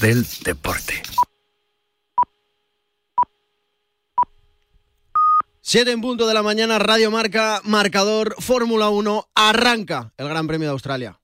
del deporte. Siete en punto de la mañana, Radio Marca, marcador, Fórmula 1, arranca el Gran Premio de Australia.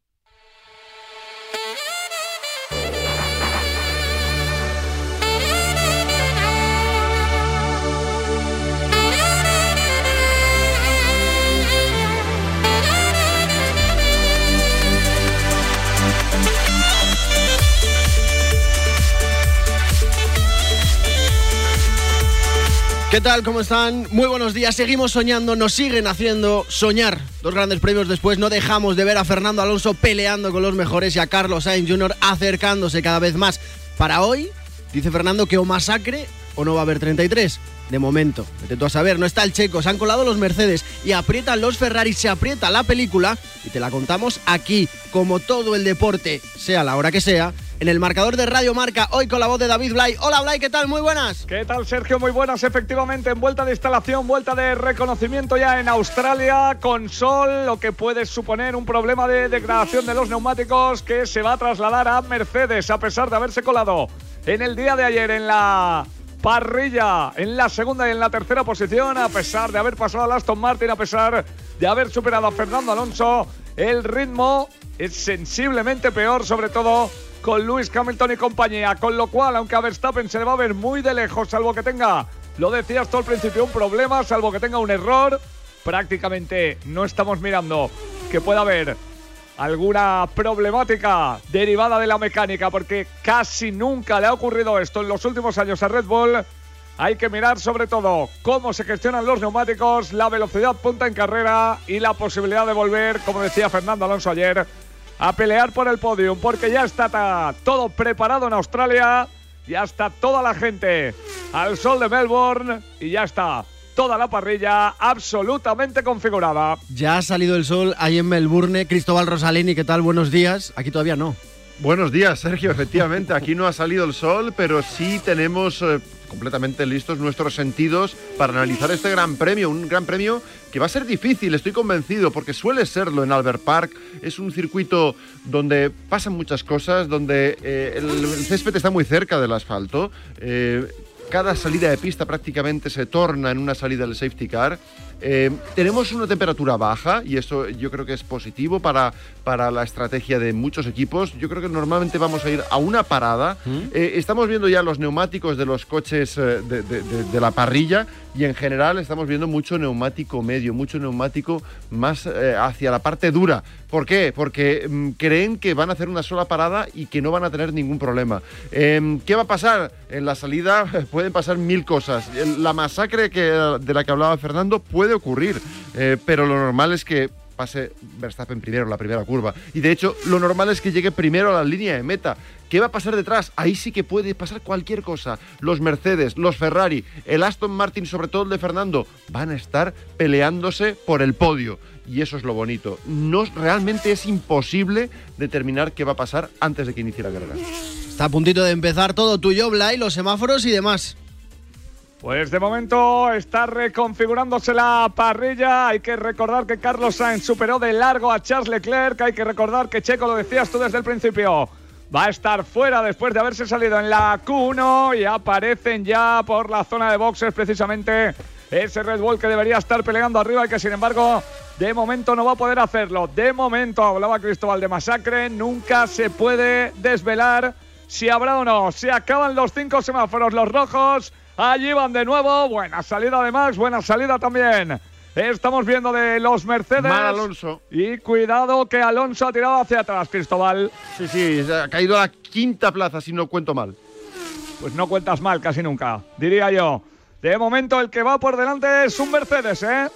¿Qué tal? ¿Cómo están? Muy buenos días. Seguimos soñando, nos siguen haciendo soñar. Dos grandes premios después no dejamos de ver a Fernando Alonso peleando con los mejores y a Carlos Sainz Jr. acercándose cada vez más. Para hoy, dice Fernando que o masacre o no va a haber 33. De momento, vete tú a saber, no está el checo, se han colado los Mercedes y aprietan los Ferrari, se aprieta la película y te la contamos aquí, como todo el deporte, sea la hora que sea, en el marcador de Radio Marca, hoy con la voz de David Blay. Hola Blay, ¿qué tal? Muy buenas. ¿Qué tal Sergio? Muy buenas, efectivamente, en vuelta de instalación, vuelta de reconocimiento ya en Australia, con sol, lo que puede suponer un problema de degradación de los neumáticos que se va a trasladar a Mercedes, a pesar de haberse colado en el día de ayer en la parrilla en la segunda y en la tercera posición, a pesar de haber pasado a Aston Martin, a pesar de haber superado a Fernando Alonso. El ritmo es sensiblemente peor, sobre todo con Lewis Hamilton y compañía. Con lo cual, aunque a Verstappen se le va a ver muy de lejos, salvo que tenga, lo decías tú al principio, un problema, salvo que tenga un error, prácticamente no estamos mirando que pueda haber alguna problemática derivada de la mecánica, porque casi nunca le ha ocurrido esto en los últimos años a Red Bull. Hay que mirar sobre todo cómo se gestionan los neumáticos, la velocidad punta en carrera y la posibilidad de volver, como decía Fernando Alonso ayer, a pelear por el podium, porque ya está todo preparado en Australia, ya está toda la gente al sol de Melbourne y ya está toda la parrilla absolutamente configurada. Ya ha salido el sol ahí en Melbourne. Cristóbal Rosalini, ¿qué tal? Buenos días. Aquí todavía no. Buenos días, Sergio. Efectivamente, aquí no ha salido el sol, pero sí tenemos eh, completamente listos nuestros sentidos para analizar este gran premio. Un gran premio que va a ser difícil, estoy convencido, porque suele serlo en Albert Park. Es un circuito donde pasan muchas cosas, donde eh, el, césped está muy cerca del asfalto. Eh, cada salida de pista prácticamente se torna en una salida del safety car. Eh, tenemos una temperatura baja y eso yo creo que es positivo para, para la estrategia de muchos equipos. Yo creo que normalmente vamos a ir a una parada. ¿Mm? Eh, estamos viendo ya los neumáticos de los coches eh, de, la parrilla y en general estamos viendo mucho neumático medio, mucho neumático más hacia la parte dura. ¿Por qué? Porque mm, creen que van a hacer una sola parada y que no van a tener ningún problema. Em, ¿Qué va a pasar? En la salida pueden pasar mil cosas. La masacre que, de la que hablaba Fernando puede ocurrir, eh, pero lo normal es que pase Verstappen primero la primera curva. Y de hecho, lo normal es que llegue primero a la línea de meta. ¿Qué va a pasar detrás? Ahí sí que puede pasar cualquier cosa. Los Mercedes, los Ferrari, el Aston Martin, sobre todo el de Fernando, van a estar peleándose por el podio. Y eso es lo bonito. No, realmente es imposible determinar qué va a pasar antes de que inicie la carrera. Está a puntito de empezar todo tuyo, Blay, los semáforos y demás. Pues de momento está reconfigurándose la parrilla. Hay que recordar que Carlos Sainz superó de largo a Charles Leclerc. Hay que recordar que Checo, lo decías tú desde el principio, va a estar fuera después de haberse salido en la Q1 y aparecen ya por la zona de boxes precisamente ese Red Bull que debería estar peleando arriba y que sin embargo de momento no va a poder hacerlo. De momento hablaba Cristóbal de masacre. Nunca se puede desvelar si habrá o no. Se acaban los cinco semáforos, los rojos. Allí van de nuevo. Buena salida de Max, buena salida también. Estamos viendo de los Mercedes. Mal Alonso. Y cuidado que Alonso ha tirado hacia atrás, Cristóbal. Sí, sí, ha caído a la quinta plaza, si no cuento mal. Pues no cuentas mal casi nunca, diría yo. De momento el que va por delante es un Mercedes, ¿eh?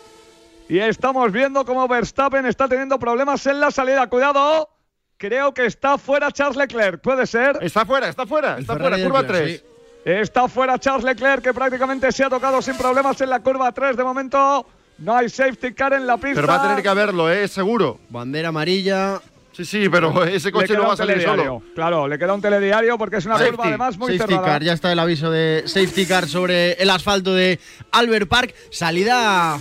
Y estamos viendo cómo Verstappen está teniendo problemas en la salida. Cuidado. Creo que está fuera Charles Leclerc, ¿puede ser? Está fuera, está fuera, está fuera, curva 3. Está fuera Charles Leclerc, que prácticamente se ha tocado sin problemas en la curva 3 de momento. No hay safety car en la pista. Pero va a tener que haberlo, ¿eh? Seguro. Bandera amarilla. Sí, sí, pero ese coche no va a salir solo. Claro, le queda un telediario porque es una curva además muy safety Car, ya está el aviso de safety car sobre el asfalto de Albert Park. Salida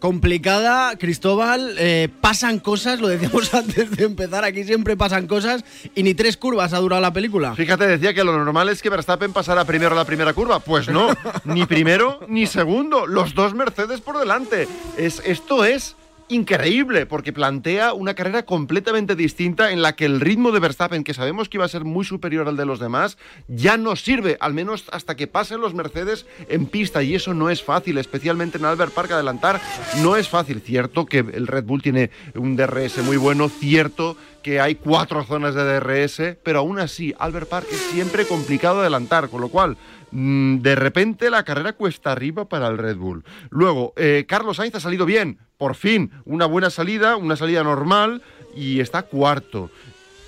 complicada, Cristóbal. Eh, pasan cosas, lo decíamos antes de empezar, aquí siempre pasan cosas y ni tres curvas ha durado la película. Fíjate, decía que lo normal es que Verstappen pasara primero la primera curva. Pues no, ni primero ni segundo, los dos Mercedes por delante. Es, esto es increíble porque plantea una carrera completamente distinta en la que el ritmo de Verstappen, que sabemos que iba a ser muy superior al de los demás, ya no sirve, al menos hasta que pasen los Mercedes en pista y eso no es fácil, especialmente en Albert Park adelantar no es fácil. Cierto que el Red Bull tiene un DRS muy bueno, cierto que hay cuatro zonas de DRS, pero aún así Albert Park es siempre complicado adelantar, con lo cual de repente la carrera cuesta arriba para el Red Bull. Luego, eh, Carlos Sainz ha salido bien, por fin, una buena salida, una salida normal y está cuarto.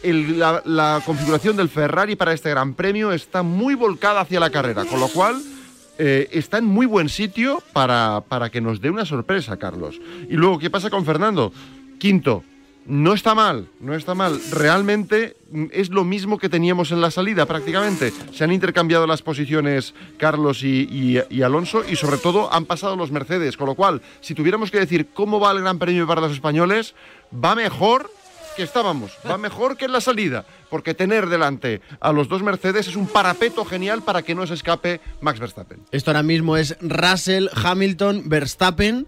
la, configuración del Ferrari para este Gran Premio está muy volcada hacia la carrera, con lo cual eh, está en muy buen sitio para, para que nos dé una sorpresa, Carlos. Y luego, ¿qué pasa con Fernando? Quinto, no está mal, no está mal. Realmente mm, es lo mismo que teníamos en la salida prácticamente. Se han intercambiado las posiciones Carlos y, Alonso y sobre todo han pasado los Mercedes. Con lo cual, si tuviéramos que decir cómo va el Gran Premio para los españoles, va mejor que estábamos, va mejor que en la salida. Porque tener delante a los dos Mercedes es un parapeto genial para que no se escape Max Verstappen. Esto ahora mismo es Russell, Hamilton, Verstappen.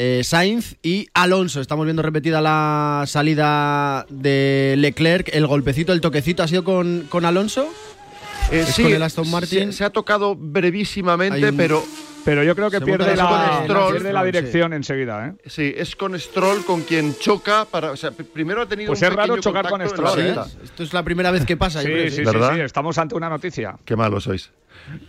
Eh, Sainz y Alonso. Estamos viendo repetida la salida de Leclerc. El golpecito, el toquecito, ¿ha sido con, con Alonso? Eh, sí, con el Aston Martin. Se, ha tocado brevísimamente, pero pero yo creo que pierde la, pierde la, dirección enseguida. ¿eh? Sí, es con Stroll con quien choca. Para, o sea, primero ha tenido pues es raro chocar con Stroll. ¿eh? Esto es la primera vez que pasa. sí, sí, sí, sí, estamos ante una noticia. Qué malo sois.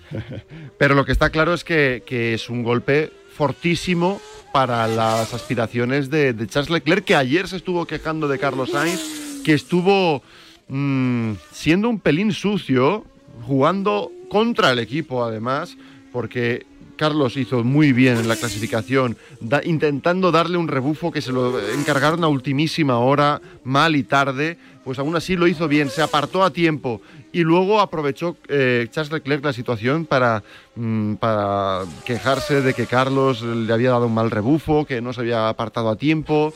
Pero lo que está claro es que, que es un golpe fortísimo para las aspiraciones de, Charles Leclerc, que ayer se estuvo quejando de Carlos Sainz, que estuvo mm, siendo un pelín sucio, jugando contra el equipo además, porque Carlos hizo muy bien en la clasificación, intentando darle un rebufo que se lo encargaron a ultimísima hora, mal y tarde, pues aún así lo hizo bien, se apartó a tiempo y luego aprovechó eh, Charles Leclerc la situación para, mm, para quejarse de que Carlos le había dado un mal rebufo, que no se había apartado a tiempo.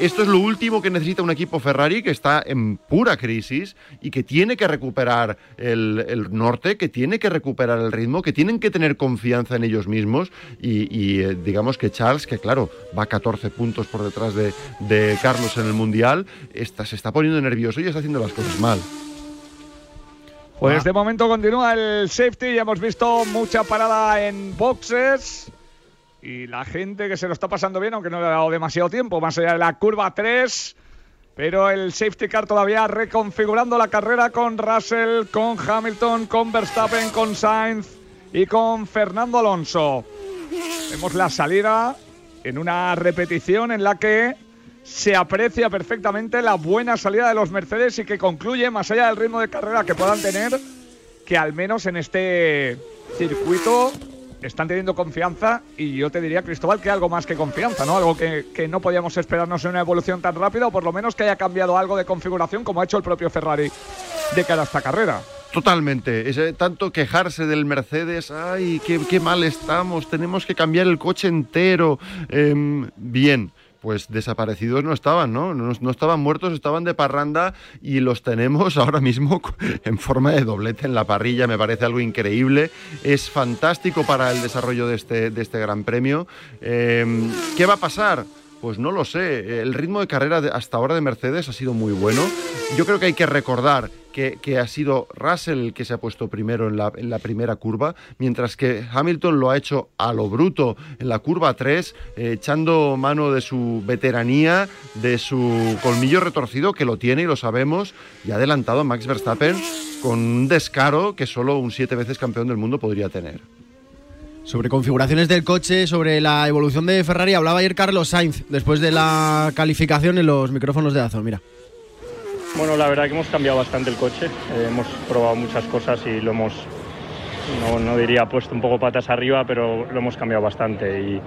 Esto es lo último que necesita un equipo Ferrari que está en pura crisis y que tiene que recuperar el, norte, que tiene que recuperar el ritmo, que tienen que tener confianza en ellos mismos y, eh, digamos que Charles, que claro, va 14 puntos por detrás de, Carlos en el Mundial, se está poniendo nervioso y está haciendo las cosas mal. Pues de momento continúa el safety, ya hemos visto mucha parada en boxes y la gente que se lo está pasando bien, aunque no le ha dado demasiado tiempo, más allá de la curva 3. Pero el safety car todavía reconfigurando la carrera con Russell, con Hamilton, con Verstappen, con Sainz y con Fernando Alonso. Vemos la salida en una repetición en la que se aprecia perfectamente la buena salida de los Mercedes y que concluye, más allá del ritmo de carrera que puedan tener, que al menos en este circuito están teniendo confianza y yo te diría, Cristóbal, que algo más que confianza, ¿no? Algo que, no podíamos esperarnos en una evolución tan rápida o por lo menos que haya cambiado algo de configuración como ha hecho el propio Ferrari de cara a esta carrera. Totalmente. Tanto quejarse del Mercedes, ay, qué, mal estamos, tenemos que cambiar el coche entero. Em, bien pues desaparecidos no estaban, ¿no? ¿no? estaban muertos, estaban de parranda y los tenemos ahora mismo en forma de doblete en la parrilla, me parece algo increíble, es fantástico para el desarrollo de este, de este Gran Premio. Em, ¿Qué va a pasar? Pues no lo sé. El ritmo de carrera hasta ahora de Mercedes ha sido muy bueno. Yo creo que hay que recordar que, ha sido Russell el que se ha puesto primero en la, primera curva, mientras que Hamilton lo ha hecho a lo bruto en la curva 3, eh, echando mano de su veteranía, de su colmillo retorcido, que lo tiene y lo sabemos, y ha adelantado a Max Verstappen con un descaro que solo un siete veces campeón del mundo podría tener. Sobre configuraciones del coche, sobre la evolución de Ferrari, hablaba ayer Carlos Sainz después de la calificación en los micrófonos de Azor. Mira. Bueno, la verdad que hemos cambiado bastante el coche. Eh, hemos probado muchas cosas y lo hemos, no, diría puesto un poco patas arriba, pero lo hemos cambiado bastante. Y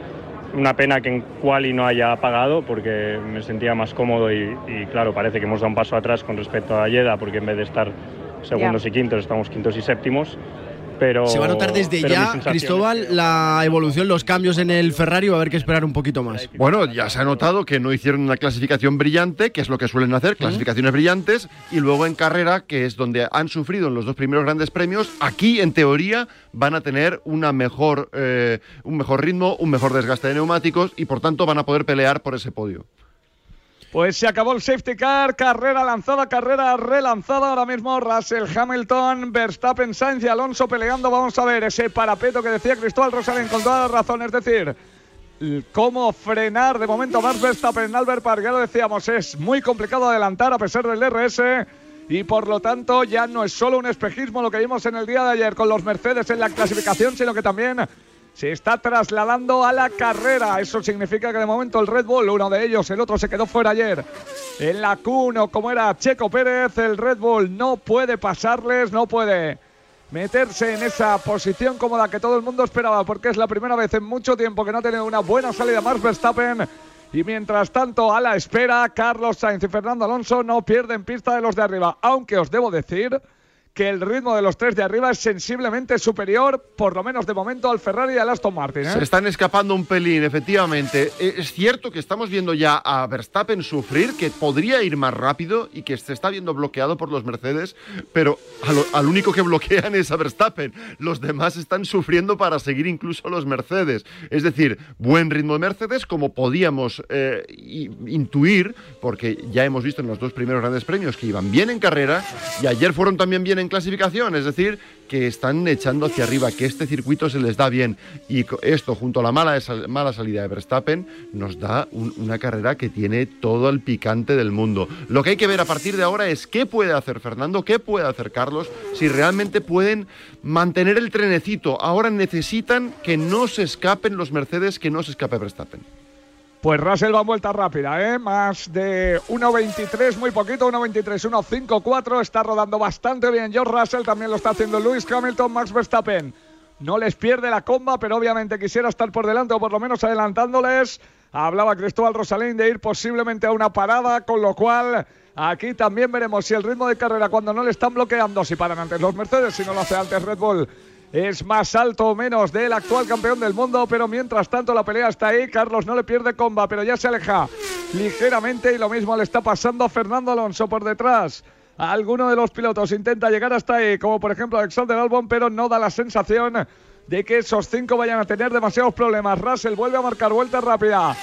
una pena que en quali no haya apagado porque me sentía más cómodo y, claro, parece que hemos dado un paso atrás con respecto a Yeda porque en vez de estar segundos y quintos estamos quintos y séptimos Pero, Se va a notar desde ya, Cristóbal, la evolución, los cambios en el Ferrari. Va a haber que esperar un poquito más. Bueno, ya se ha notado que no hicieron una clasificación brillante, que es lo que suelen hacer, clasificaciones brillantes, y luego en carrera, que es donde han sufrido en los dos primeros grandes premios, aquí en teoría van a tener una mejor, eh, un mejor ritmo, un mejor desgaste de neumáticos y por tanto van a poder pelear por ese podio. Pues se acabó el safety car, carrera lanzada, carrera relanzada. Ahora mismo Russell Hamilton, Verstappen, Sainz y Alonso peleando. Vamos a ver ese parapeto que decía Cristóbal Rosalén con toda la razón. Es decir, cómo frenar de momento más Verstappen. Albert Park, ya lo decíamos, es muy complicado adelantar a pesar del DRS. Y por lo tanto ya no es solo un espejismo lo que vimos en el día de ayer con los Mercedes en la clasificación, sino que también se está trasladando a la carrera. Eso significa que de momento el Red Bull, uno de ellos, el otro se quedó fuera ayer. En la Q1, como era Checo Pérez, el Red Bull no puede pasarles, no puede meterse en esa posición como la que todo el mundo esperaba, porque es la primera vez en mucho tiempo que no ha tenido una buena salida Max Verstappen. Y mientras tanto, a la espera, Carlos Sainz y Fernando Alonso no pierden pista de los de arriba. Aunque os debo decir que el ritmo de los tres de arriba es sensiblemente superior, por lo menos de momento, al Ferrari y al Aston Martin. ¿eh? Se están escapando un pelín, efectivamente. Eh, Es cierto que estamos viendo ya a Verstappen sufrir, que podría ir más rápido y que se está viendo bloqueado por los Mercedes, pero al único que bloquean es a Verstappen. Los demás están sufriendo para seguir incluso los Mercedes. Es decir, buen ritmo de Mercedes, como podíamos eh, intuir, porque ya hemos visto en los dos primeros grandes premios que iban bien en carrera y ayer fueron también bien en clasificación. Es decir, que están echando hacia arriba, que este circuito se les da bien. Y esto, junto a la mala, mala salida de Verstappen, nos da un- una carrera que tiene todo el picante del mundo. Lo que hay que ver a partir de ahora es qué puede hacer Fernando, qué puede hacer Carlos, si realmente pueden mantener el trenecito. Ahora necesitan que no se escapen los Mercedes, que no se escape Verstappen. Pues Russell va en vuelta rápida, ¿eh? Más de 1.23, muy poquito, 1.23, 1.54. Está rodando bastante bien George Russell, también lo está haciendo Lewis Hamilton, Max Verstappen. No les pierde la comba, pero obviamente quisiera estar por delante o por lo menos adelantándoles. Hablaba Cristóbal Rosalín de ir posiblemente a una parada, con lo cual aquí también veremos si el ritmo de carrera cuando no le están bloqueando, si paran antes los Mercedes, si no lo hace antes Red Bull, es más alto o menos del actual campeón del mundo, pero mientras tanto la pelea está ahí. Carlos no le pierde comba, pero ya se aleja ligeramente y lo mismo le está pasando a Fernando Alonso por detrás. Alguno de los pilotos intenta llegar hasta ahí, como por ejemplo Alexander Albon, pero no da la sensación de que esos cinco vayan a tener demasiados problemas. Russell vuelve a marcar vuelta rápida.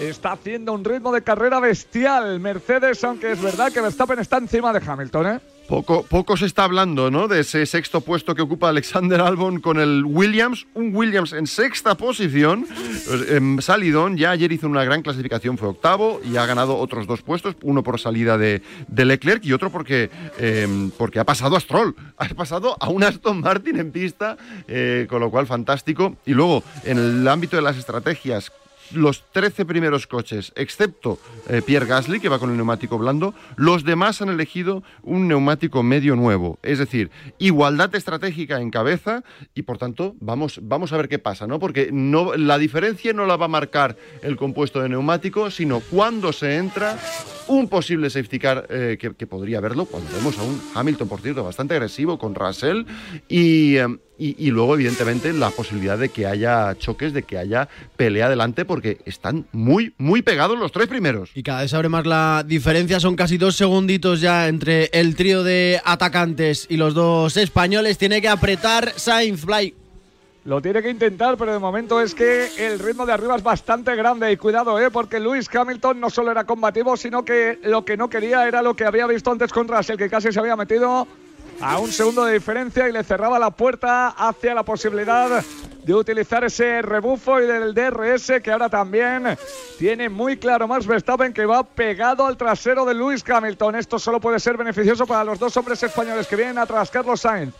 Está haciendo un ritmo de carrera bestial. Mercedes, aunque es verdad que Verstappen está encima de Hamilton, ¿eh? Poco, poco se está hablando, ¿no? De ese sexto puesto que ocupa Alexander Albon con el Williams, un Williams en sexta posición. Pues, em, Salidón ya ayer hizo una gran clasificación, fue octavo y ha ganado otros dos puestos, uno por salida de, de Leclerc y otro porque, em, porque ha pasado a Stroll, ha pasado a un Aston Martin en pista, eh, con lo cual fantástico. Y luego, en el ámbito de las estrategias, los 13 primeros coches, excepto eh, Pierre Gasly, que va con el neumático blando, los demás han elegido un neumático medio nuevo. Es decir, igualdad estratégica en cabeza y por tanto vamos, vamos a ver qué pasa, ¿no? Porque no, la diferencia no la va a marcar el compuesto de neumático, sino cuando se entra un posible safety car eh, que, podría haberlo, cuando vemos a un Hamilton, por cierto, bastante agresivo con Russell y... eh, y, y luego, evidentemente, la posibilidad de que haya choques, de que haya pelea adelante, porque están muy, muy pegados los tres primeros. Y cada vez abre más la diferencia, son casi dos segunditos ya entre el trío de atacantes y los dos españoles. Tiene que apretar Sainz Blay. Lo tiene que intentar, pero de momento es que el ritmo de arriba es bastante grande. Y cuidado, ¿eh? porque Lewis Hamilton no solo era combativo, sino que lo que no quería era lo que había visto antes con Russell, que casi se había metido a un segundo de diferencia y le cerraba la puerta hacia la posibilidad de utilizar ese rebufo y del DRS que ahora también tiene muy claro Max Verstappen que va pegado al trasero de Lewis Hamilton. Esto solo puede ser beneficioso para los dos hombres españoles que vienen atrás, Carlos Sainz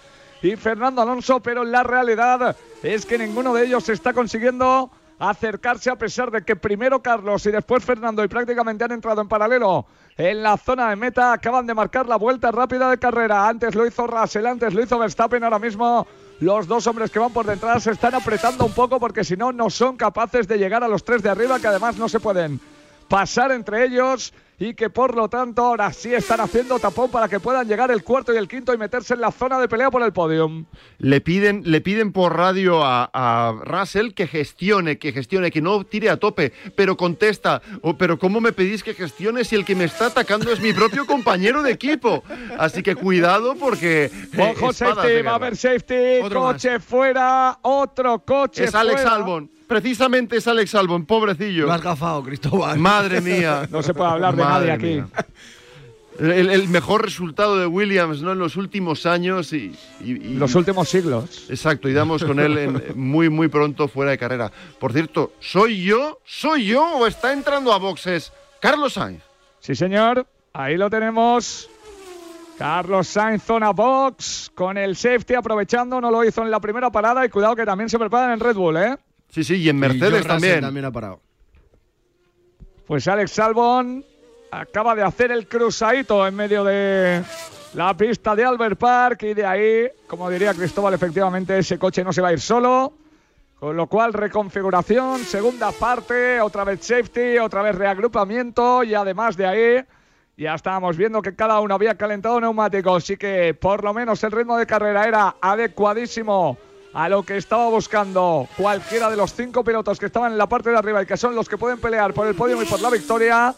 y Fernando Alonso, pero la realidad es que ninguno de ellos está consiguiendo acercarse a pesar de que primero Carlos y después Fernando y prácticamente han entrado en paralelo en la zona de meta, acaban de marcar la vuelta rápida de carrera. Antes lo hizo Russell, antes lo hizo Verstappen, ahora mismo los dos hombres que van por detrás se están apretando un poco porque si no, no son capaces de llegar a los tres de arriba, que además no se pueden pasar entre ellos y que por lo tanto ahora sí están haciendo tapón para que puedan llegar el cuarto y el quinto y meterse en la zona de pelea por el podium. Le piden, le piden por radio a, a Russell que gestione, que gestione, que no tire a tope, pero contesta, oh, pero ¿cómo me pedís que gestione si el que me está atacando es mi propio compañero de equipo? Así que cuidado porque... eh, Ojo, safety, va a haber safety, Otro coche fuera, otro coche Es Alex fuera. Albon, precisamente es Alex Albon, pobrecillo. Lo has gafado, Cristóbal. Madre mía. No se puede hablar de Madre nadie aquí. El, el mejor resultado de Williams ¿no? en los últimos años y, y- y- Los últimos siglos. Exacto, y damos con él en- muy, muy pronto fuera de carrera. Por cierto, ¿soy yo? ¿Soy yo o está entrando a boxes Carlos Sainz? Sí, señor. Ahí lo tenemos. Carlos Sainz, zona box, con el safety aprovechando. No lo hizo en la primera parada y cuidado que también se preparan en Red Bull, ¿eh? Sí, sí, y en Y Mercedes Russell también. también ha parado. Pues Alex Albon acaba de hacer el cruzadito en medio de la pista de Albert Park y de ahí, como diría Cristóbal, efectivamente ese coche no se va a ir solo. Con lo cual, reconfiguración, segunda parte, otra vez safety, otra vez reagrupamiento y además de ahí ya estábamos viendo que cada uno había calentado neumáticos, así que por lo menos el ritmo de carrera era adecuadísimo a lo que estaba buscando cualquiera de los cinco pilotos que estaban en la parte de arriba y que son los que pueden pelear por el podio y por la victoria.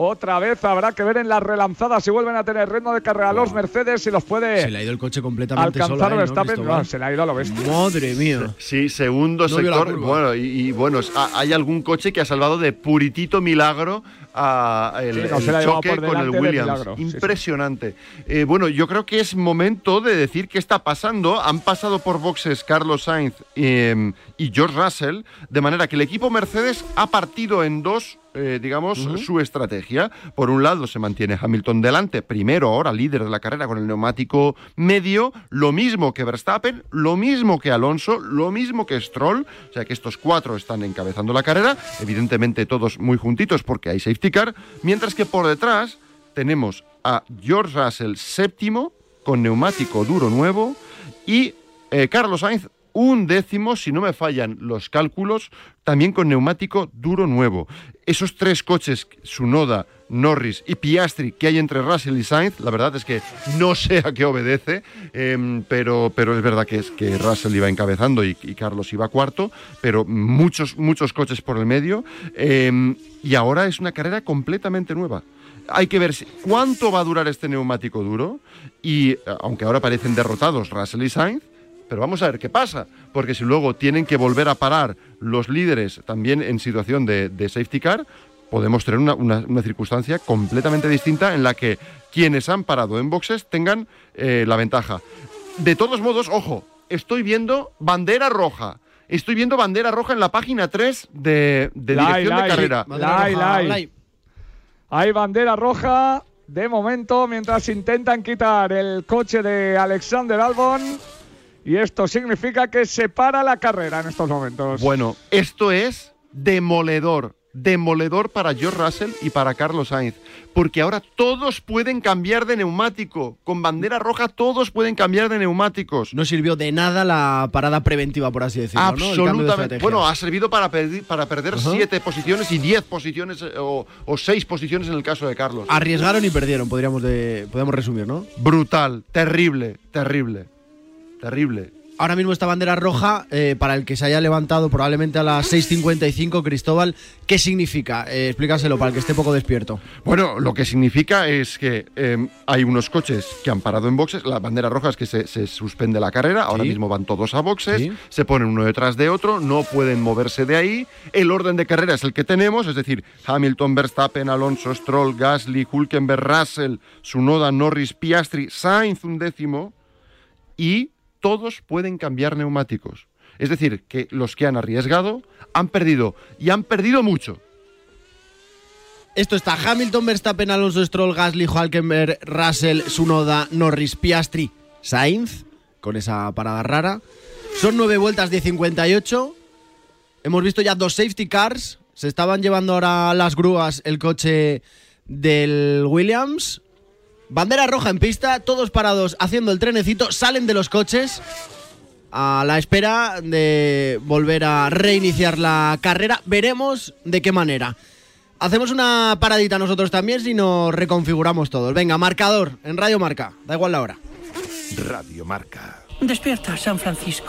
Otra vez habrá que ver en las relanzadas si vuelven a tener ritmo de carrera los Mercedes y los puede Se le ha ido el coche completamente alcanzar solo. a él, ¿no, Verstappen. Cristóbal? No, se le ha ido a lo bestia. Madre mía. Sí, segundo No sector. Bueno, y, y bueno, hay algún coche que ha salvado de puritito milagro a el, Sí, choque con el Williams. milagro. Sí, sí. Impresionante. Eh, bueno, yo creo que es momento de decir qué está pasando. Han pasado por boxes Carlos Sainz eh, y George Russell, de manera que el equipo Mercedes ha partido en dos. Eh, digamos, su estrategia. Por un lado, se mantiene Hamilton delante, primero ahora líder de la carrera con el neumático medio, lo mismo que Verstappen, lo mismo que Alonso, lo mismo que Stroll, o sea que estos cuatro están encabezando la carrera, evidentemente todos muy juntitos porque hay safety car, mientras que por detrás tenemos a George Russell séptimo con neumático duro nuevo y eh, Carlos Sainz un décimo, si no me fallan los cálculos, también con neumático duro nuevo. Esos tres coches, Sunoda, Norris y Piastri que hay entre Russell y Sainz, la verdad es que no sé a qué obedece, em, pero, pero es verdad que es que Russell iba encabezando y, Carlos iba cuarto, pero muchos, muchos coches por el medio. em, y ahora es una carrera completamente nueva. Hay que ver cuánto va a durar este neumático duro y, eh, aunque ahora parecen derrotados Russell y Sainz, pero vamos a ver qué pasa, porque si luego tienen que volver a parar los líderes también en situación de, de safety car, podemos tener una, una- una circunstancia completamente distinta en la que quienes han parado en boxes tengan eh, la ventaja. De todos modos, ojo, estoy viendo bandera roja. Estoy viendo bandera roja en la página 3 de, de Lai, dirección lai. de carrera. Lai. lai. Hay bandera roja de momento mientras intentan quitar el coche de Alexander Albon. Y esto significa que se para la carrera en estos momentos. Bueno, esto es demoledor. Demoledor para George Russell y para Carlos Sainz. Porque ahora todos pueden cambiar de neumático. Con bandera roja todos pueden cambiar de neumáticos. No sirvió de nada la parada preventiva, por así decirlo. ¿no? De Absolutamente. estrategia. Bueno, ha servido para, perdi- para perder siete posiciones y diez posiciones eh, o, o seis posiciones en el caso de Carlos. Arriesgaron y perdieron, podríamos, de, podemos resumir, ¿no? Brutal, terrible, terrible, terrible. Ahora mismo esta bandera roja, eh, para el que se haya levantado probablemente a las 6.55, Cristóbal, ¿qué significa? Eh, explícaselo para el que esté poco despierto. Bueno, lo que significa es que eh, hay unos coches que han parado en boxes. La bandera roja es que se, se suspende la carrera. Ahora Sí. mismo van todos a boxes. Sí. Se ponen uno detrás de otro. No pueden moverse de ahí. El orden de carrera es el que tenemos. Es decir, Hamilton, Verstappen, Alonso, Stroll, Gasly, Hulkenberg, Russell, Sunoda, Norris, Piastri, Sainz un décimo. Y todos pueden cambiar neumáticos. Es decir, que los que han arriesgado han perdido. Y han perdido mucho. Esto está Hamilton, Verstappen, Alonso, Stroll, Gasly, Hulkenberg, Russell, Sunoda, Norris, Piastri, Sainz, con esa parada rara. Son nueve vueltas de 58. Hemos visto ya dos safety cars. Se estaban llevando ahora las grúas el coche del Williams. Bandera roja en pista, todos parados haciendo el trenecito, salen de los coches a la espera de volver a reiniciar la carrera. Veremos de qué manera. hacemos una paradita nosotros también si nos reconfiguramos todos. Venga, marcador en Radio Marca, da igual la hora. Radio Marca. Despierta, San Francisco.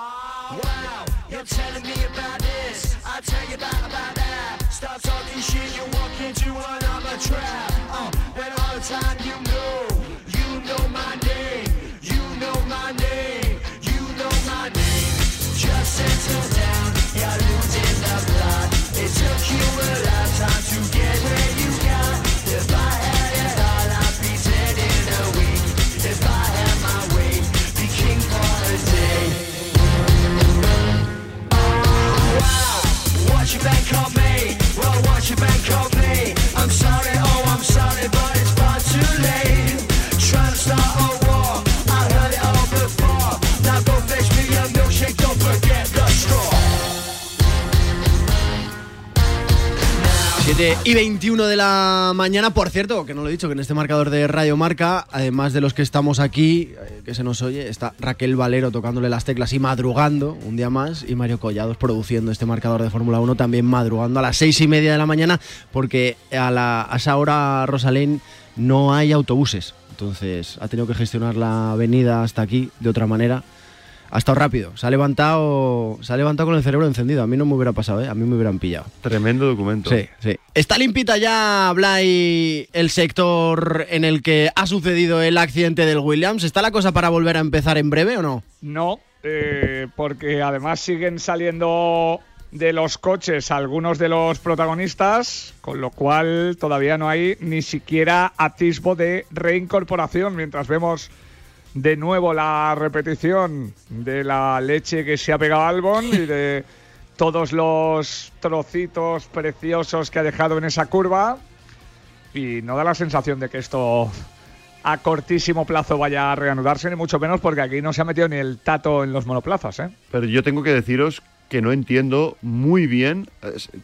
You're telling me about this, I tell you about, about that. Stop talking shit, you walk into another trap. Uh, and all the time you know, you know my name, you know my name, you know my name. Just settle down, you're losing the plot. It took you a lifetime to get where bank on me? Well, what you bank on me? I'm sorry, oh, I'm sorry, but it's 7 y 21 de la mañana, por cierto, que no lo he dicho, que en este marcador de Radio Marca, además de los que estamos aquí, eh, que se nos oye, está Raquel Valero tocándole las teclas y madrugando un día más, y Mario Collados produciendo este marcador de Fórmula 1 también madrugando a las seis y media de la mañana, porque a, la, a esa hora, Rosalén, no hay autobuses. Entonces ha tenido que gestionar la avenida hasta aquí de otra manera. Ha estado rápido, se ha levantado, se ha levantado con el cerebro encendido. A mí no me hubiera pasado, ¿eh? a mí me hubieran pillado. Tremendo documento. Sí, sí. ¿Está limpita ya, Blay, el sector en el que ha sucedido el accidente del Williams? ¿Está la cosa para volver a empezar en breve o no? No, eh, porque además siguen saliendo de los coches algunos de los protagonistas, con lo cual todavía no hay ni siquiera atisbo de reincorporación, mientras vemos de nuevo la repetición de la leche que se ha pegado Albon y de todos los trocitos preciosos que ha dejado en esa curva. Y no da la sensación de que esto a cortísimo plazo vaya a reanudarse, ni mucho menos porque aquí no se ha metido ni el tato en los monoplazas. ¿eh? Pero yo tengo que deciros que no entiendo muy bien.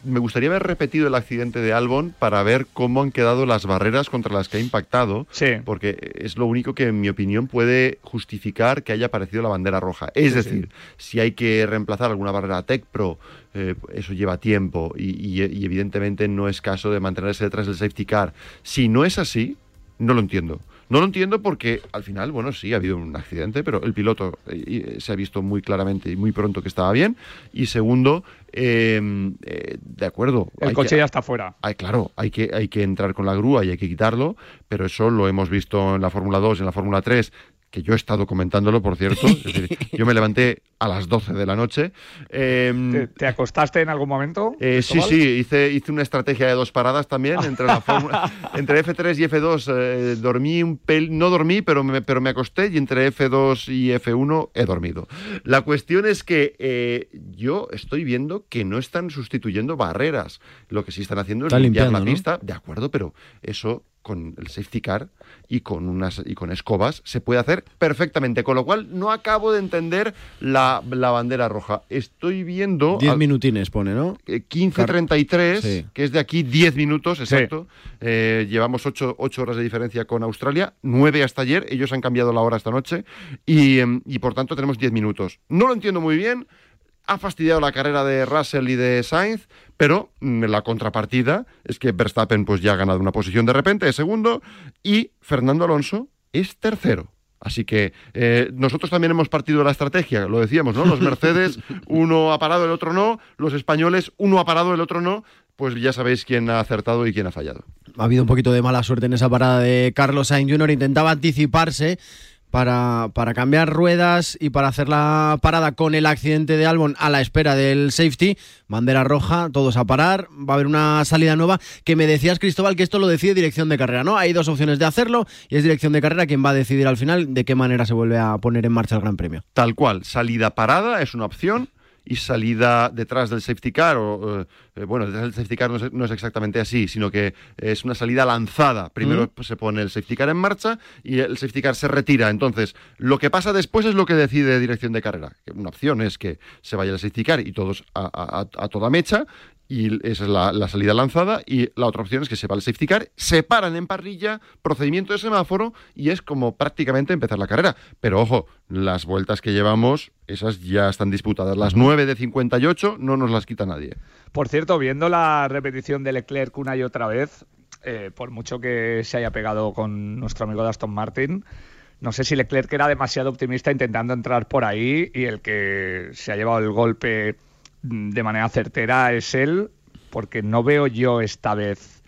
Me gustaría haber repetido el accidente de Albon para ver cómo han quedado las barreras contra las que ha impactado. Sí. Porque es lo único que, en mi opinión, puede justificar que haya aparecido la bandera roja. Es Sí, sí. decir, si hay que reemplazar alguna barrera Tech Pro, eh, eso lleva tiempo y, y- y evidentemente no es caso de mantenerse detrás del safety car. Si no es así, no lo entiendo. No lo entiendo porque al final, bueno, sí, ha habido un accidente, pero el piloto eh, y- se ha visto muy claramente y muy pronto que estaba bien. Y segundo, eh, eh, de acuerdo. El hay coche que- ya está fuera. Ay, claro, hay que, hay que entrar con la grúa y hay que quitarlo, pero eso lo hemos visto en la Fórmula 2, en la Fórmula 3, que yo he estado comentándolo, por cierto. Es decir, yo me levanté a las 12 de la noche. Em, ¿Te, te acostaste en algún momento? eh, sí, sí, hice, hice una estrategia de dos paradas también entre la fórmula, entre F3 y F2 eh, dormí un pel, no dormí, pero me, pero me acosté y entre F2 y F1 he dormido. La cuestión es que eh, yo estoy viendo que no están sustituyendo barreras, lo que sí están haciendo es limpiar la pista, de acuerdo, pero eso con el safety car y con unas y con escobas se puede hacer perfectamente, con lo cual no acabo de entender la, la bandera roja. Estoy viendo 10 al- minutines pone, ¿no? eh, 15.33, Sí. que es de aquí 10 minutos, exacto. Eh, llevamos 8, horas de diferencia con Australia, 9 hasta ayer, ellos han cambiado la hora esta noche y, em, y por tanto tenemos 10 minutos. No lo entiendo muy bien, ha fastidiado la carrera de Russell y de Sainz, pero mm, la contrapartida es que Verstappen pues ya ha ganado una posición de repente, es segundo, y Fernando Alonso es tercero. Así que eh, nosotros también hemos partido de la estrategia, lo decíamos, ¿no? Los Mercedes, uno ha parado, el otro no. Los españoles, uno ha parado, el otro no. Pues ya sabéis quién ha acertado y quién ha fallado. ha habido un poquito de mala suerte en esa parada de Carlos Sainz Jr. Intentaba anticiparse para, para cambiar ruedas y para hacer la parada con el accidente de Albon a la espera del safety. Bandera roja, todos a parar. Va a haber una salida nueva que me decías, Cristóbal, que esto lo decide dirección de carrera, ¿no? Hay dos opciones de hacerlo y es dirección de carrera quien va a decidir al final de qué manera se vuelve a poner en marcha el Gran Premio. Tal cual, salida parada es una opción y salida detrás del safety car, o eh, bueno, detrás del safety car no es, no es exactamente así, sino que es una salida lanzada. Primero se pone el safety car en marcha y el safety car se retira. Entonces, lo que pasa después es lo que decide dirección de carrera. Una opción es que se vaya el safety car y todos a- a toda mecha. Y esa es la, salida lanzada. Y la otra opción es que se va el safety car, se paran en parrilla, procedimiento de semáforo y es como prácticamente empezar la carrera. Pero ojo, las vueltas que llevamos, esas ya están disputadas. Las 9 de 58 no nos las quita nadie. Por cierto, viendo la repetición de Leclerc una y otra vez, eh, por mucho que se haya pegado con nuestro amigo de Aston Martin, no sé si Leclerc era demasiado optimista intentando entrar por ahí y el que se ha llevado el golpe de manera certera es él, porque no veo yo esta vez,